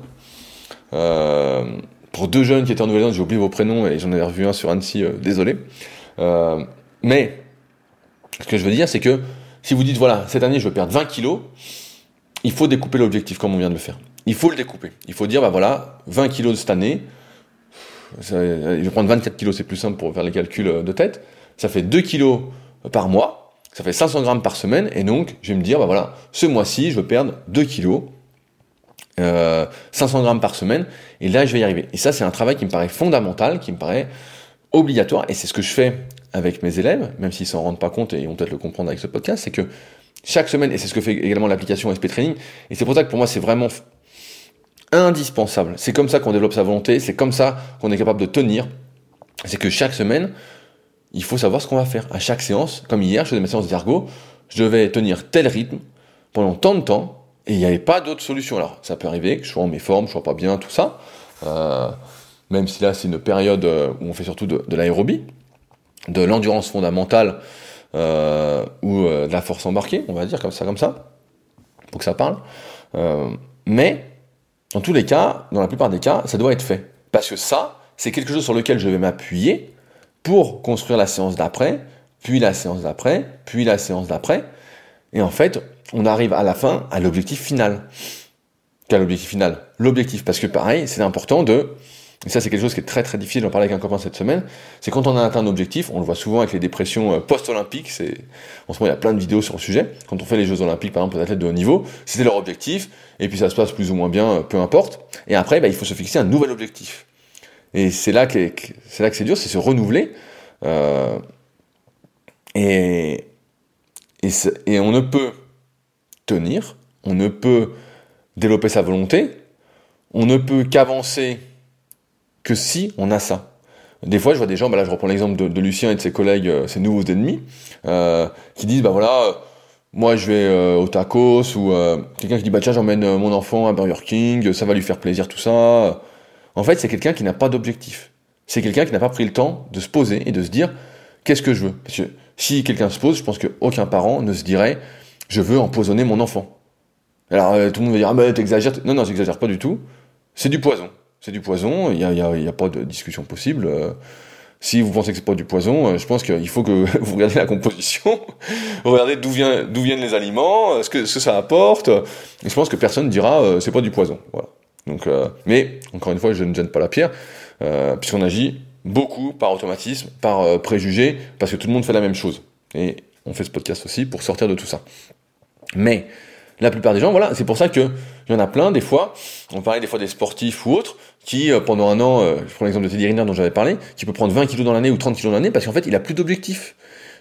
Euh, pour deux jeunes qui étaient en Nouvelle-Zélande, j'ai oublié vos prénoms et j'en avais revu un sur Annecy, désolé. Mais ce que je veux dire, c'est que si vous dites voilà, cette année je veux perdre 20 kilos, il faut découper l'objectif comme on vient de le faire. Il faut le découper. Il faut dire bah voilà, 20 kilos de cette année. je vais prendre 24 kilos, c'est plus simple pour faire les calculs de tête. Ça fait 2 kilos par mois, ça fait 500 grammes par semaine, et donc je vais me dire, bah voilà, ce mois-ci, je veux perdre 2 kilos, 500 grammes par semaine, et là je vais y arriver. Et ça c'est un travail qui me paraît fondamental, qui me paraît obligatoire, et c'est ce que je fais avec mes élèves, même s'ils s'en rendent pas compte et ils vont peut-être le comprendre avec ce podcast, c'est que chaque semaine, et c'est ce que fait également l'application SP Training, et c'est pour ça que pour moi c'est vraiment indispensable. C'est comme ça qu'on développe sa volonté, c'est comme ça qu'on est capable de tenir. C'est que chaque semaine, il faut savoir ce qu'on va faire. À chaque séance, comme hier, je faisais ma séance d'ergo, je vais tenir tel rythme pendant tant de temps, et il n'y avait pas d'autre solution. Alors, ça peut arriver que je sois en méforme, je sois pas bien, tout ça. Euh, même si là, c'est une période euh, où on fait surtout de, l'aérobie, de l'endurance fondamentale euh, ou de la force embarquée, on va dire comme ça, comme ça, pour que ça parle. mais dans tous les cas, dans la plupart des cas, ça doit être fait. Parce que ça, c'est quelque chose sur lequel je vais m'appuyer pour construire la séance d'après, puis la séance d'après, puis la séance d'après. Et en fait, on arrive à la fin à l'objectif final. Quel l'objectif final? L'objectif, parce que pareil, c'est important de et ça, c'est quelque chose qui est très très difficile. J'en parlais avec un copain cette semaine. C'est quand on a atteint un objectif, on le voit souvent avec les dépressions euh, post-olympiques. En ce moment, il y a plein de vidéos sur le sujet. Quand on fait les Jeux olympiques, par exemple, les athlètes de haut niveau, c'était leur objectif, et puis ça se passe plus ou moins bien, euh, peu importe. Et après, bah, il faut se fixer un nouvel objectif. Et c'est là que c'est dur, c'est se renouveler. Euh, et on ne peut tenir, on ne peut développer sa volonté, on ne peut qu'avancer que si on a ça. Des fois, je vois des gens, bah là je reprends l'exemple de, Lucien et de ses collègues, euh, ses nouveaux ennemis, euh, qui disent, bah voilà, euh, moi je vais au tacos, ou quelqu'un qui dit, bah tiens, j'emmène mon enfant à Burger King, ça va lui faire plaisir, tout ça. En fait, c'est quelqu'un qui n'a pas d'objectif. C'est quelqu'un qui n'a pas pris le temps de se poser et de se dire, qu'est-ce que je veux? Parce que si quelqu'un se pose, je pense qu'aucun parent ne se dirait, je veux empoisonner mon enfant. Alors tout le monde va dire, ah bah t'exagères. Non, non, j'exagère pas du tout. C'est du poison c'est du poison, il n'y a, y a, y a, pas de discussion possible. Si vous pensez que c'est pas du poison, je pense qu'il faut que [LAUGHS] vous regardez la composition, [LAUGHS] regardez d'où d'où viennent les aliments, ce que, ce que ça apporte. Et je pense que personne dira euh, c'est pas du poison. Voilà. Donc, euh, mais encore une fois, je ne gêne pas la pierre, euh, puisqu'on agit beaucoup par automatisme, par euh, préjugé, parce que tout le monde fait la même chose. Et on fait ce podcast aussi pour sortir de tout ça. Mais la plupart des gens, voilà, c'est pour ça que il y en a plein des fois. On parlait des fois des sportifs ou autres qui euh, pendant un an, euh, je prends l'exemple de Teddy Riner dont j'avais parlé, qui peut prendre 20 kilos dans l'année ou 30 kilos dans l'année parce qu'en fait il a plus d'objectifs.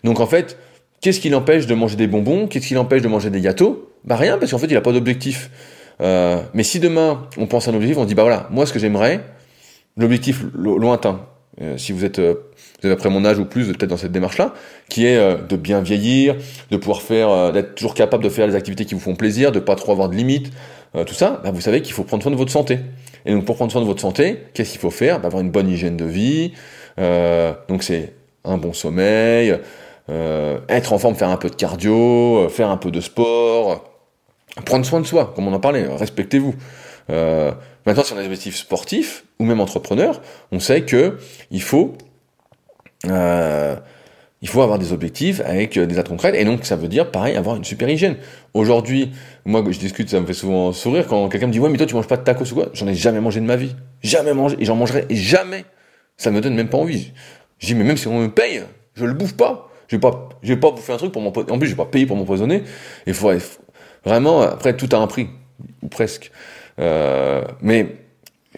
Donc en fait, qu'est-ce qui l'empêche de manger des bonbons? Qu'est-ce qui l'empêche de manger des gâteaux? Bah rien parce qu'en fait il a pas d'objectif. Euh, mais si demain on pense à un objectif, on dit bah voilà, moi ce que j'aimerais, l'objectif lointain. Si vous êtes vous êtes après mon âge ou plus, peut-être dans cette démarche-là, qui est euh, de bien vieillir, de pouvoir faire, euh, d'être toujours capable de faire les activités qui vous font plaisir, de pas trop avoir de limites, euh, tout ça, bah, vous savez qu'il faut prendre soin de votre santé. Et donc pour prendre soin de votre santé, qu'est-ce qu'il faut faire? Bah, Avoir une bonne hygiène de vie, donc c'est un bon sommeil, être en forme, faire un peu de cardio, faire un peu de sport, prendre soin de soi, comme on en parlait, respectez-vous. maintenant, si on a des objectifs sportifs ou même entrepreneurs, on sait que il faut euh, il faut avoir des objectifs avec euh, des actes concrets, et donc ça veut dire, pareil, avoir une super hygiène. Aujourd'hui, moi, je discute, ça me fait souvent sourire quand quelqu'un me dit, ouais, mais toi, tu manges pas de tacos ou quoi? J'en ai jamais mangé de ma vie. Jamais mangé, et j'en mangerai jamais. Ça me donne même pas envie. Je dis, mais même si on me paye, je le bouffe pas. Je vais pas, je vais pas bouffer un truc pour m'empoisonner. En plus, je vais pas payer pour m'empoisonner. Il faut, vraiment, après, tout a un prix. Ou presque. Euh, mais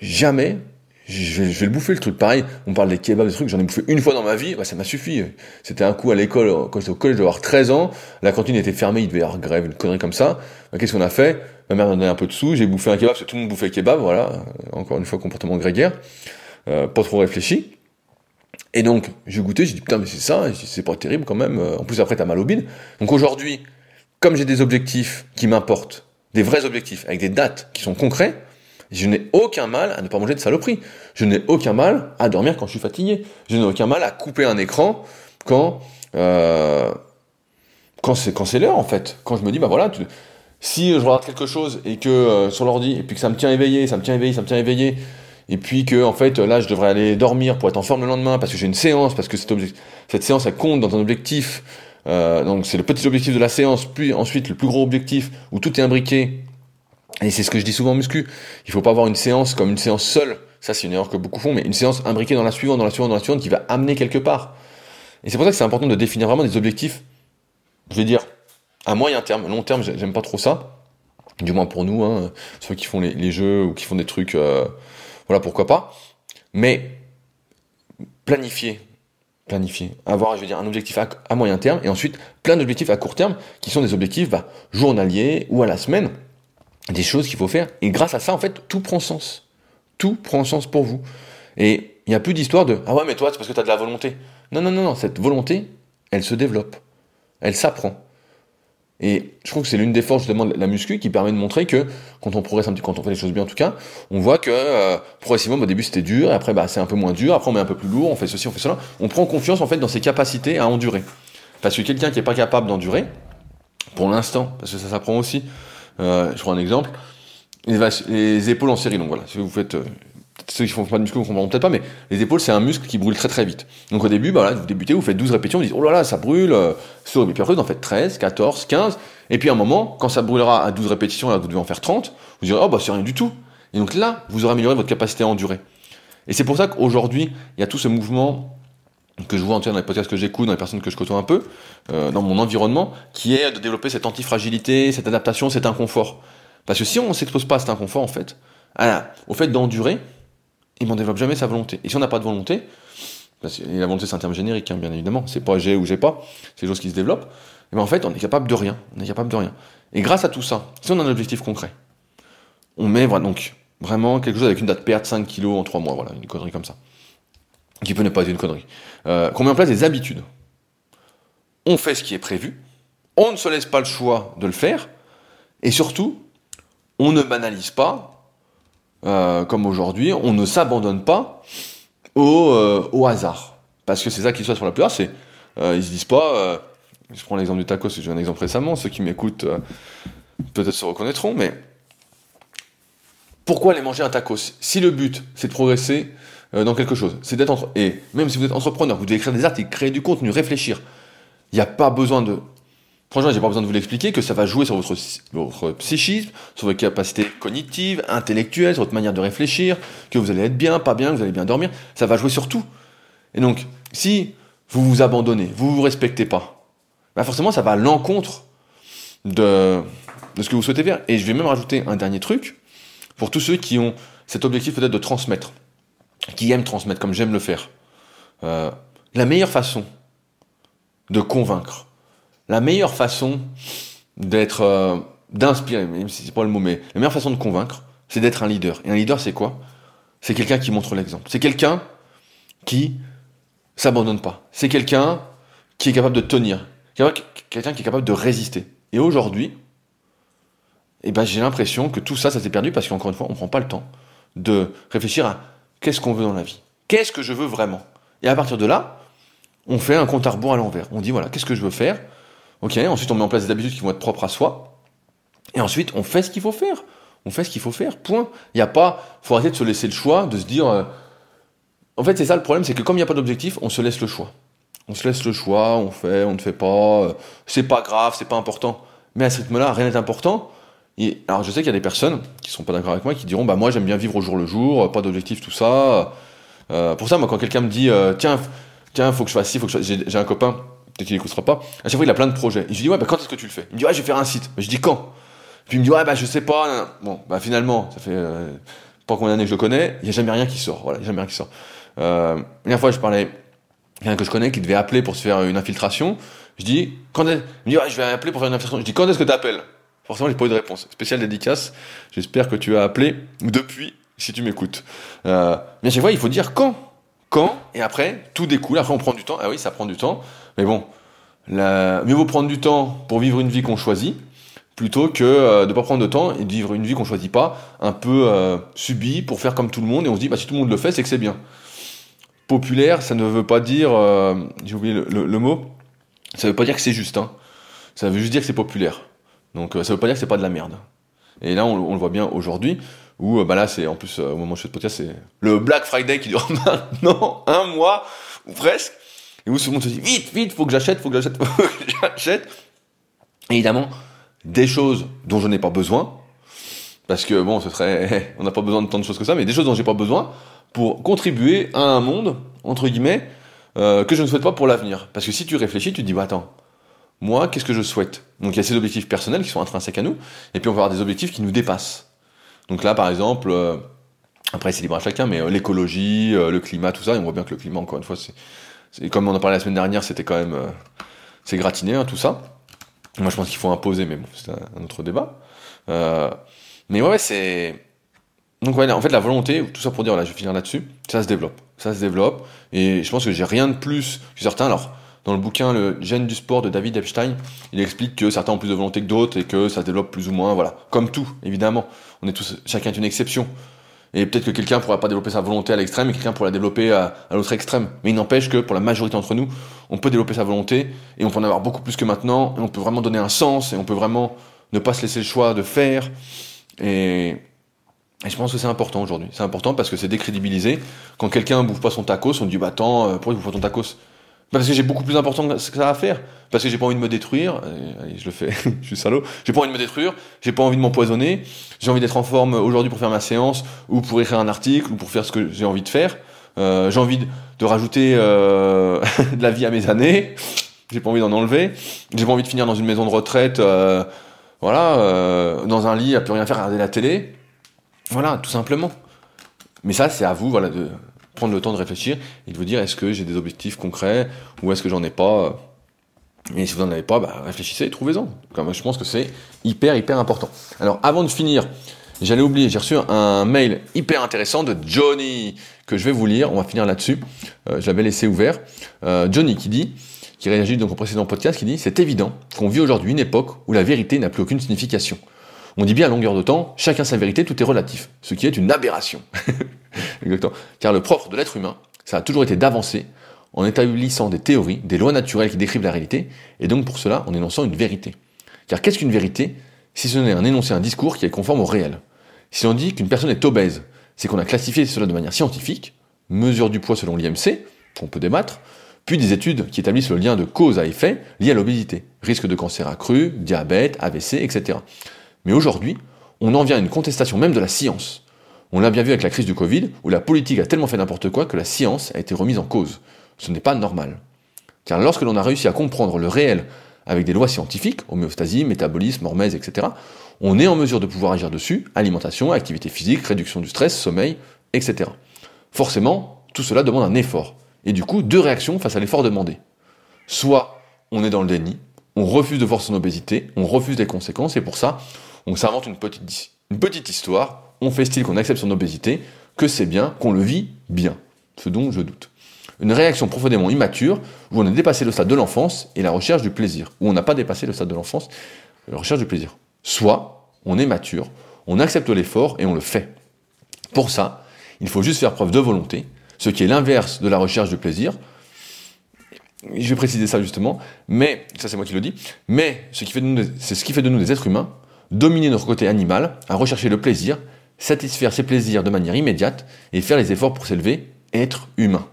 jamais je vais, le bouffer le truc. Pareil, on parle des kebabs, des trucs, j'en ai bouffé une fois dans ma vie, bah, ça m'a suffi. C'était un coup à l'école, quand j'étais au collège, je avoir 13 ans, la cantine était fermée, il devait y avoir grève, une connerie comme ça. Bah, qu'est-ce qu'on a fait? Ma mère m'a donné un peu de sous, j'ai bouffé un kebab, parce que tout le monde bouffait kebab, voilà. Encore une fois, comportement grégaire. Euh, pas trop réfléchi. Et donc, j'ai goûté, j'ai dit putain, mais c'est ça, c'est pas terrible quand même. En plus, après, t'as mal au bide. Donc aujourd'hui, comme j'ai des objectifs qui m'importent, des vrais objectifs, avec des dates qui sont concrets, je n'ai aucun mal à ne pas manger de saloperie. Je n'ai aucun mal à dormir quand je suis fatigué. Je n'ai aucun mal à couper un écran quand euh, quand c'est quand c'est l'heure en fait. Quand je me dis bah voilà, si je regarde quelque chose et que euh, sur l'ordi et puis que ça me tient éveillé, ça me tient éveillé, ça me tient éveillé et puis que en fait là je devrais aller dormir pour être en forme le lendemain parce que j'ai une séance parce que cette, cette séance elle compte dans un objectif. Euh, donc c'est le petit objectif de la séance, puis ensuite le plus gros objectif où tout est imbriqué et c'est ce que je dis souvent en muscu. Il faut pas avoir une séance comme une séance seule. Ça, c'est une erreur que beaucoup font, mais une séance imbriquée dans la suivante, dans la suivante, dans la suivante, qui va amener quelque part. Et c'est pour ça que c'est important de définir vraiment des objectifs, je vais dire, à moyen terme, long terme, j'aime pas trop ça. Du moins pour nous, hein, ceux qui font les, jeux ou qui font des trucs, euh, voilà, pourquoi pas. Mais planifier, planifier, avoir, je veux dire, un objectif à, moyen terme et ensuite plein d'objectifs à court terme qui sont des objectifs bah, journaliers ou à la semaine, des choses qu'il faut faire. Et grâce à ça, en fait, tout prend sens. Tout prend sens pour vous. Et il n'y a plus d'histoire de ah ouais, mais toi, c'est parce que tu as de la volonté. Non, non, non, non, cette volonté, elle se développe, elle s'apprend. Et je trouve que c'est l'une des forces justement de la muscu qui permet de montrer que quand on progresse un petit, quand on fait les choses bien en tout cas, on voit que euh, progressivement au début c'était dur, et après bah, c'est un peu moins dur, après on met un peu plus lourd, on fait ceci, on fait cela. On prend confiance en fait dans ses capacités à endurer. Parce que quelqu'un qui n'est pas capable d'endurer, pour l'instant, parce que ça s'apprend aussi, euh, je prends un exemple, les, épaules en série, donc voilà, si vous faites euh, ceux qui font pas de muscu ne comprendront peut-être pas, mais les épaules, c'est un muscle qui brûle très très vite. Donc au début, bah, vous débutez, vous faites 12 répétitions, vous dites, oh là là, ça brûle, c'est Puis après, vous en faites 13, 14, 15. Et puis à un moment, quand ça brûlera à 12 répétitions, là, vous devez en faire 30, vous direz, oh bah c'est rien du tout. Et donc là, vous aurez amélioré votre capacité à endurer. Et c'est pour ça qu'aujourd'hui, il y a tout ce mouvement que je vois en tout cas dans les podcasts que j'écoute, dans les personnes que je côtoie un peu, euh, dans mon environnement, qui est de développer cette antifragilité, cette adaptation, cet inconfort. Parce que si on ne s'expose pas à cet inconfort, en fait, au fait d'endurer, il n'en développe jamais sa volonté. Et si on n'a pas de volonté, parce que la volonté c'est un terme générique, hein, bien évidemment, c'est pas j'ai ou j'ai pas, c'est des choses qui se développent, et bien en fait on est capable de rien, on capable de rien. Et grâce à tout ça, si on a un objectif concret, on met voilà, donc vraiment quelque chose avec une date perte 5 kilos en 3 mois, voilà, une connerie comme ça, qui peut ne pas être une connerie, euh, qu'on met en place des habitudes. On fait ce qui est prévu, on ne se laisse pas le choix de le faire, et surtout, on ne banalise pas euh, comme aujourd'hui, on ne s'abandonne pas au, euh, hasard. Parce que c'est ça qui passe pour la plupart, c'est euh, ils se disent pas, je prends l'exemple du tacos, j'ai un exemple récemment, ceux qui m'écoutent peut-être se reconnaîtront, mais pourquoi aller manger un tacos? Si le but c'est de progresser dans quelque chose, c'est d'être entre... et même si vous êtes entrepreneur, vous devez écrire des articles, créer du contenu, réfléchir. Il n'y a pas besoin de Franchement, j'ai pas besoin de vous l'expliquer que ça va jouer sur votre, psychisme, sur votre capacité cognitive, intellectuelle, sur votre manière de réfléchir, que vous allez être bien, pas bien, que vous allez bien dormir. Ça va jouer sur tout. Et donc, si vous vous abandonnez, vous vous respectez pas, bah forcément, ça va à l'encontre de, de ce que vous souhaitez faire. Et je vais même rajouter un dernier truc pour tous ceux qui ont cet objectif peut-être de transmettre, qui aiment transmettre comme j'aime le faire. Euh, la meilleure façon de convaincre, la meilleure façon d'être, euh, d'inspirer, même si c'est pas le mot, mais la meilleure façon de convaincre, c'est d'être un leader. Et un leader, c'est quoi? C'est quelqu'un qui montre l'exemple. C'est quelqu'un qui s'abandonne pas. C'est quelqu'un qui est capable de tenir. Quelqu'un qui est capable de résister. Et aujourd'hui, eh ben, j'ai l'impression que tout ça, ça s'est perdu parce qu'encore une fois, on prend pas le temps de réfléchir à qu'est-ce qu'on veut dans la vie? Qu'est-ce que je veux vraiment? Et à partir de là, on fait un compte à rebours à l'envers. On dit voilà, qu'est-ce que je veux faire? Ok, ensuite on met en place des habitudes qui vont être propres à soi. Et ensuite on fait ce qu'il faut faire. On fait ce qu'il faut faire, point. Il n'y a pas, faut arrêter de se laisser le choix, de se dire. Euh, en fait, c'est ça le problème, c'est que comme il n'y a pas d'objectif, on se laisse le choix. On se laisse le choix, on fait, on ne fait pas, euh, c'est pas grave, c'est pas important. Mais à ce rythme-là, rien n'est important. Et, alors je sais qu'il y a des personnes qui sont pas d'accord avec moi, qui diront bah moi j'aime bien vivre au jour le jour, pas d'objectif, tout ça. Euh, pour ça, moi quand quelqu'un me dit tiens, tiens, faut que je fasse ci, faut que je... j'ai un copain peut-être qu'il n'écoutera pas. À chaque fois, il a plein de projets. Et je lui dis, ouais, bah, quand est-ce que tu le fais? Il me dit, ouais, je vais faire un site. je dis, quand? Puis il me dit, ouais, bah, je sais pas. Bon, bah, finalement, ça fait euh, pas combien d'années que je le connais, il n'y a jamais rien qui sort. Voilà, il n'y a jamais rien qui sort. Euh, la dernière fois, je parlais quelqu'un que je connais qui devait appeler pour se faire une infiltration. Je dis, faire une infiltration. Je dis, quand est-ce que tu appelles Forcément, j'ai pas eu de réponse. Spéciale dédicace. J'espère que tu as appelé depuis, si tu m'écoutes. Euh, mais chaque fois, il faut dire quand. Quand, et après, tout découle. Après, on prend du temps. Ah oui, ça prend du temps. Mais bon, la... mieux vaut prendre du temps pour vivre une vie qu'on choisit, plutôt que euh, de ne pas prendre de temps et de vivre une vie qu'on choisit pas, un peu euh, subie pour faire comme tout le monde, et on se dit, bah, si tout le monde le fait, c'est que c'est bien. Populaire, ça ne veut pas dire, euh, j'ai oublié le, mot, ça veut pas dire que c'est juste, hein. ça veut juste dire que c'est populaire. Donc ça veut pas dire que c'est pas de la merde. Et là, on, le voit bien aujourd'hui, où bah là, c'est en plus, au moment où je fais le podcast, c'est le Black Friday qui dure [LAUGHS] maintenant un mois, ou presque. Et où tout le monde se dit vite, vite, faut que j'achète, faut que j'achète, [LAUGHS] faut que j'achète. évidemment, des choses dont je n'ai pas besoin, parce que bon, ce serait, [LAUGHS] on n'a pas besoin de tant de choses que ça, mais des choses dont j'ai pas besoin pour contribuer à un monde entre guillemets euh, que je ne souhaite pas pour l'avenir. Parce que si tu réfléchis, tu te dis bah attends, moi, qu'est-ce que je souhaite? Donc il y a ces objectifs personnels qui sont intrinsèques à nous, et puis on peut avoir des objectifs qui nous dépassent. Donc là, par exemple, euh, après c'est libre à chacun, mais euh, l'écologie, euh, le climat, tout ça, et on voit bien que le climat, encore une fois, c'est comme on en parlait la semaine dernière, c'était quand même c'est gratiné, hein, tout ça. Moi, je pense qu'il faut imposer, mais bon, c'est un, autre débat. mais ouais, c'est donc ouais, en fait, la volonté, tout ça pour dire, là, je vais finir là-dessus, ça se développe. Ça se développe. Et je pense que j'ai rien de plus que certains. Alors, dans le bouquin Le gène du sport de David Epstein, il explique que certains ont plus de volonté que d'autres et que ça se développe plus ou moins, voilà. Comme tout, évidemment. On est tous, chacun est une exception. Et peut-être que quelqu'un pourra pas développer sa volonté à l'extrême et quelqu'un pourra la développer à, l'autre extrême. Mais il n'empêche que pour la majorité d'entre nous, on peut développer sa volonté et on peut en avoir beaucoup plus que maintenant et on peut vraiment donner un sens et on peut vraiment ne pas se laisser le choix de faire. Et je pense que c'est important aujourd'hui. C'est important parce que c'est décrédibilisé. Quand quelqu'un bouffe pas son tacos, on dit bah attends, euh, pourquoi il bouffe pas ton tacos? Parce que j'ai beaucoup plus important que ça à faire. Parce que j'ai pas envie de me détruire. Allez, je le fais, [LAUGHS] je suis salaud. J'ai pas envie de me détruire. J'ai pas envie de m'empoisonner. J'ai envie d'être en forme aujourd'hui pour faire ma séance ou pour écrire un article ou pour faire ce que j'ai envie de faire. Euh, j'ai envie de, rajouter euh, [LAUGHS] de la vie à mes années. J'ai pas envie d'en enlever. J'ai pas envie de finir dans une maison de retraite. Euh, voilà, euh, dans un lit à plus rien faire, regarder la télé. Voilà, tout simplement. Mais ça, c'est à vous, voilà, de prendre le temps de réfléchir et de vous dire est-ce que j'ai des objectifs concrets ou est-ce que j'en ai pas? Et si vous n'en avez pas, bah, réfléchissez et trouvez-en. Je pense que c'est hyper, hyper important. Alors, avant de finir, j'allais oublier, j'ai reçu un mail hyper intéressant de Johnny que je vais vous lire. On va finir là-dessus. Euh, je l'avais laissé ouvert. Euh, Johnny qui dit, qui réagit donc au précédent podcast, qui dit C'est évident qu'on vit aujourd'hui une époque où la vérité n'a plus aucune signification. On dit bien à longueur de temps, chacun sa vérité, tout est relatif, ce qui est une aberration. [LAUGHS] [LAUGHS] Car le propre de l'être humain, ça a toujours été d'avancer en établissant des théories, des lois naturelles qui décrivent la réalité, et donc pour cela en énonçant une vérité. Car qu'est-ce qu'une vérité si ce n'est un énoncé, un discours qui est conforme au réel? Si on dit qu'une personne est obèse, c'est qu'on a classifié cela de manière scientifique, mesure du poids selon l'IMC, qu'on peut débattre, puis des études qui établissent le lien de cause à effet lié à l'obésité, risque de cancer accru, diabète, AVC, etc. Mais aujourd'hui, on en vient à une contestation même de la science. On l'a bien vu avec la crise du Covid, où la politique a tellement fait n'importe quoi que la science a été remise en cause. Ce n'est pas normal. Car lorsque l'on a réussi à comprendre le réel avec des lois scientifiques, homéostasie, métabolisme, hormèse, etc., on est en mesure de pouvoir agir dessus, alimentation, activité physique, réduction du stress, sommeil, etc. Forcément, tout cela demande un effort. Et du coup, deux réactions face à l'effort demandé. Soit on est dans le déni, on refuse de voir son obésité, on refuse les conséquences, et pour ça, on s'invente une petite, une petite histoire, on fait style qu'on accepte son obésité, que c'est bien, qu'on le vit bien. Ce dont je doute. Une réaction profondément immature, où on a dépassé le stade de l'enfance et la recherche du plaisir, où on n'a pas dépassé le stade de l'enfance la recherche du plaisir. Soit, on est mature, on accepte l'effort et on le fait. Pour ça, il faut juste faire preuve de volonté, ce qui est l'inverse de la recherche du plaisir. Je vais préciser ça justement, mais, ça c'est moi qui le dis, mais ce c'est ce qui fait de nous des êtres humains, dominer notre côté animal, à rechercher le plaisir, satisfaire ses plaisirs de manière immédiate et faire les efforts pour s'élever, être humain.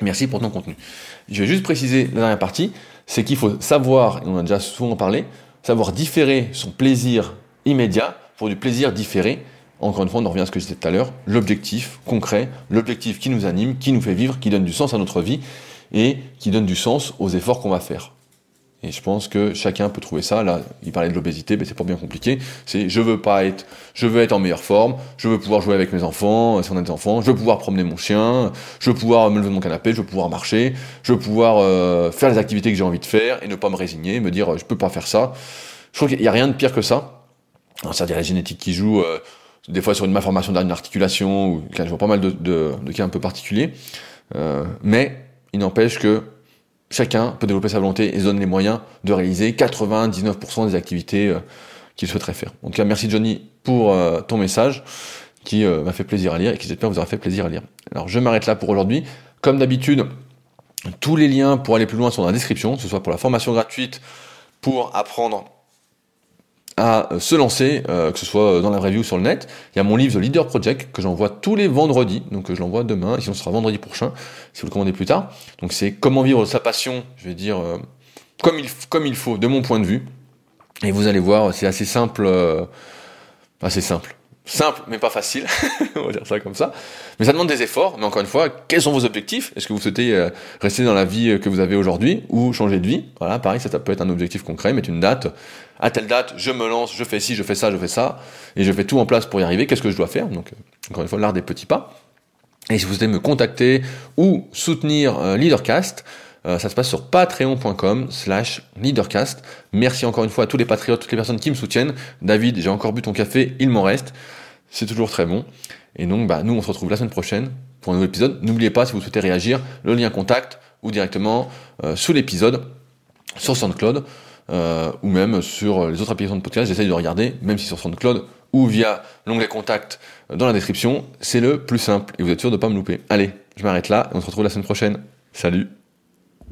Merci pour ton contenu. Je vais juste préciser la dernière partie, c'est qu'il faut savoir, et on a déjà souvent parlé, savoir différer son plaisir immédiat pour du plaisir différé. Encore une fois, on revient à ce que je disais tout à l'heure, l'objectif concret, l'objectif qui nous anime, qui nous fait vivre, qui donne du sens à notre vie et qui donne du sens aux efforts qu'on va faire. Et je pense que chacun peut trouver ça. Là, il parlait de l'obésité, mais c'est pas bien compliqué. C'est je veux pas être, je veux être en meilleure forme, je veux pouvoir jouer avec mes enfants, si on a des enfants, je veux pouvoir promener mon chien, je veux pouvoir me lever de mon canapé, je veux pouvoir marcher, je veux pouvoir euh, faire les activités que j'ai envie de faire et ne pas me résigner, me dire je peux pas faire ça. Je trouve qu'il y a rien de pire que ça. Alors, ça veut dire la génétique qui joue, euh, des fois sur une malformation d'une articulation, ou je vois pas mal de, de, de cas un peu particuliers. Euh, mais il n'empêche que chacun peut développer sa volonté et se donne les moyens de réaliser 99% des activités euh, qu'il souhaiterait faire. En tout cas, merci Johnny pour euh, ton message qui euh, m'a fait plaisir à lire et qui j'espère vous aura fait plaisir à lire. Alors je m'arrête là pour aujourd'hui. Comme d'habitude, tous les liens pour aller plus loin sont dans la description, que ce soit pour la formation gratuite, pour apprendre à euh, se lancer, euh, que ce soit dans la review ou sur le net. Il y a mon livre The Leader Project que j'envoie tous les vendredis, donc euh, je l'envoie demain, et sinon ce sera vendredi prochain, si vous le commandez plus tard. Donc c'est comment vivre sa passion, je vais dire, comme, il, comme il faut, de mon point de vue. Et vous allez voir, c'est assez simple, assez simple. simple mais pas facile, [LAUGHS] on va dire ça comme ça. Mais ça demande des efforts, mais encore une fois, quels sont vos objectifs? Est-ce que vous souhaitez euh, rester dans la vie euh, que vous avez aujourd'hui ou changer de vie? Voilà, pareil, ça, ça peut être un objectif concret, mettre une date. À telle date, je me lance, je fais ci, je fais ça, je fais ça, et je fais tout en place pour y arriver. Qu'est-ce que je dois faire Donc, euh, encore une fois, l'art des petits pas. Et si vous souhaitez me contacter ou soutenir Leadercast, ça se passe sur patreon.com slash leadercast. Merci encore une fois à tous les patriotes, toutes les personnes qui me soutiennent. David, j'ai encore bu ton café, il m'en reste. C'est toujours très bon. Et donc, bah, nous, on se retrouve la semaine prochaine pour un nouvel épisode. N'oubliez pas, si vous souhaitez réagir, le lien contact ou directement euh, sous l'épisode sur SoundCloud euh, ou même sur les autres applications de podcast. J'essaye de regarder, même si sur SoundCloud ou via l'onglet contact dans la description, c'est le plus simple et vous êtes sûr de ne pas me louper. Allez, je m'arrête là et on se retrouve la semaine prochaine. Salut